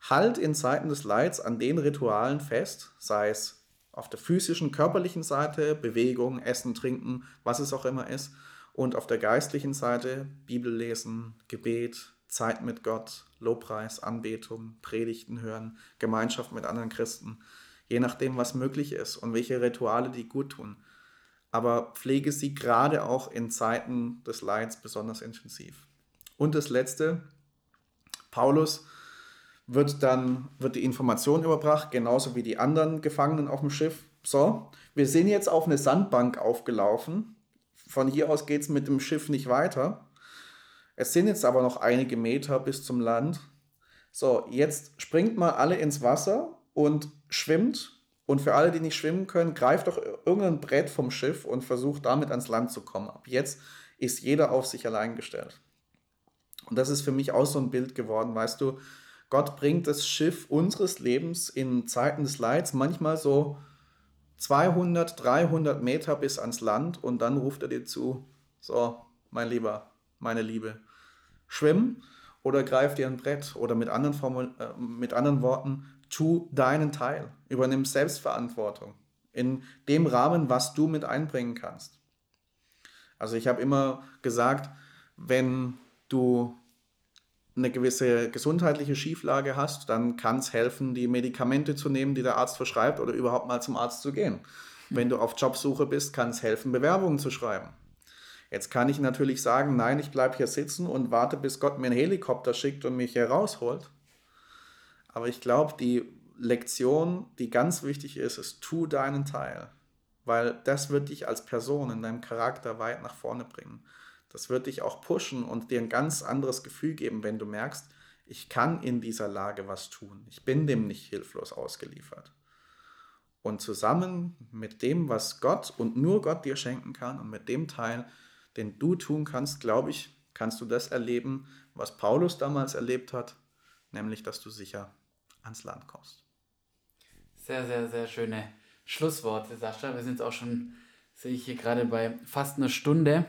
Halt in Zeiten des Leids an den Ritualen fest, sei es auf der physischen, körperlichen Seite, Bewegung, Essen, Trinken, was es auch immer ist, und auf der geistlichen Seite Bibel lesen, Gebet, Zeit mit Gott, Lobpreis, Anbetung, Predigten hören, Gemeinschaft mit anderen Christen, je nachdem, was möglich ist und welche Rituale die gut tun aber pflege sie gerade auch in Zeiten des Leids besonders intensiv. Und das Letzte, Paulus wird dann wird die Information überbracht, genauso wie die anderen Gefangenen auf dem Schiff. So, wir sind jetzt auf eine Sandbank aufgelaufen. Von hier aus geht es mit dem Schiff nicht weiter. Es sind jetzt aber noch einige Meter bis zum Land. So, jetzt springt mal alle ins Wasser und schwimmt und für alle, die nicht schwimmen können, greift doch irgendein Brett vom Schiff und versucht damit ans Land zu kommen. Ab jetzt ist jeder auf sich allein gestellt. Und das ist für mich auch so ein Bild geworden, weißt du, Gott bringt das Schiff unseres Lebens in Zeiten des Leids manchmal so 200, 300 Meter bis ans Land und dann ruft er dir zu, so, mein Lieber, meine Liebe, schwimm oder greif dir ein Brett oder mit anderen, Formul äh, mit anderen Worten, tu deinen Teil, übernimm Selbstverantwortung in dem Rahmen, was du mit einbringen kannst. Also ich habe immer gesagt, wenn du eine gewisse gesundheitliche Schieflage hast, dann kann es helfen, die Medikamente zu nehmen, die der Arzt verschreibt oder überhaupt mal zum Arzt zu gehen. Wenn du auf Jobsuche bist, kann es helfen, Bewerbungen zu schreiben. Jetzt kann ich natürlich sagen, nein, ich bleibe hier sitzen und warte, bis Gott mir einen Helikopter schickt und mich hier rausholt. Aber ich glaube, die Lektion, die ganz wichtig ist, ist, tu deinen Teil. Weil das wird dich als Person in deinem Charakter weit nach vorne bringen. Das wird dich auch pushen und dir ein ganz anderes Gefühl geben, wenn du merkst, ich kann in dieser Lage was tun. Ich bin dem nicht hilflos ausgeliefert. Und zusammen mit dem, was Gott und nur Gott dir schenken kann und mit dem Teil, den du tun kannst, glaube ich, kannst du das erleben, was Paulus damals erlebt hat, nämlich dass du sicher ans Land kommst. Sehr, sehr, sehr schöne Schlussworte, Sascha. Wir sind jetzt auch schon, sehe ich hier gerade bei fast einer Stunde.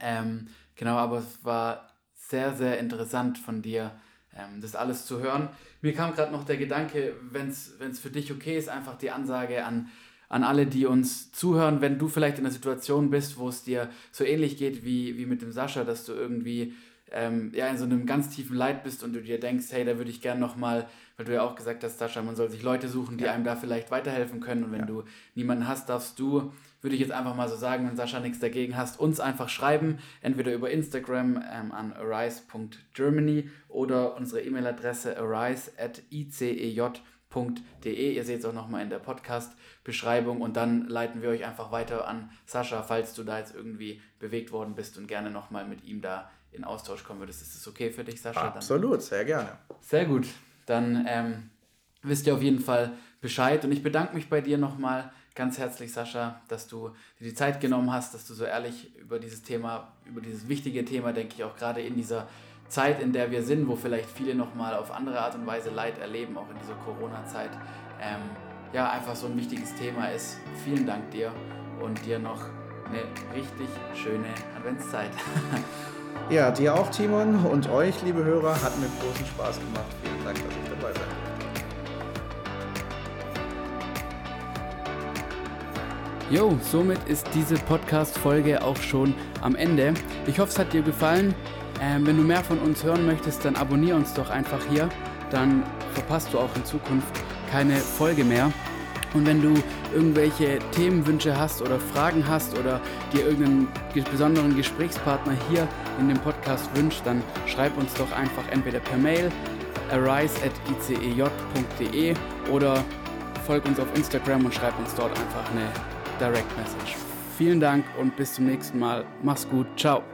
Ähm, genau, aber es war sehr, sehr interessant von dir, ähm, das alles zu hören. Mir kam gerade noch der Gedanke, wenn es für dich okay ist, einfach die Ansage an, an alle, die uns zuhören, wenn du vielleicht in einer Situation bist, wo es dir so ähnlich geht wie, wie mit dem Sascha, dass du irgendwie ähm, ja, in so einem ganz tiefen Leid bist und du dir denkst, hey, da würde ich gerne nochmal, weil du ja auch gesagt hast, Sascha, man soll sich Leute suchen, die ja. einem da vielleicht weiterhelfen können. Und wenn ja. du niemanden hast, darfst du, würde ich jetzt einfach mal so sagen, wenn Sascha nichts dagegen hast, uns einfach schreiben, entweder über Instagram ähm, an arise.germany oder unsere E-Mail-Adresse arise.icej.de. Ihr seht es auch nochmal in der Podcast-Beschreibung und dann leiten wir euch einfach weiter an Sascha, falls du da jetzt irgendwie bewegt worden bist und gerne nochmal mit ihm da in Austausch kommen würdest. Ist das okay für dich, Sascha? Absolut, Dann, sehr gerne. Sehr gut. Dann ähm, wisst ihr auf jeden Fall Bescheid und ich bedanke mich bei dir nochmal ganz herzlich, Sascha, dass du dir die Zeit genommen hast, dass du so ehrlich über dieses Thema, über dieses wichtige Thema, denke ich, auch gerade in dieser Zeit, in der wir sind, wo vielleicht viele nochmal auf andere Art und Weise Leid erleben, auch in dieser Corona-Zeit, ähm, ja, einfach so ein wichtiges Thema ist. Vielen Dank dir und dir noch eine richtig schöne Adventszeit. ja, dir auch, Timon, und euch, liebe Hörer, hat mir großen Spaß gemacht. Vielen Dank, dass ich dabei sein Jo, somit ist diese Podcast-Folge auch schon am Ende. Ich hoffe, es hat dir gefallen. Ähm, wenn du mehr von uns hören möchtest, dann abonniere uns doch einfach hier. Dann verpasst du auch in Zukunft keine Folge mehr. Und wenn du irgendwelche Themenwünsche hast oder Fragen hast oder dir irgendeinen besonderen Gesprächspartner hier in dem Podcast wünscht, dann schreib uns doch einfach entweder per Mail arise.icej.de oder folg uns auf Instagram und schreib uns dort einfach eine Direct Message. Vielen Dank und bis zum nächsten Mal. Mach's gut. Ciao.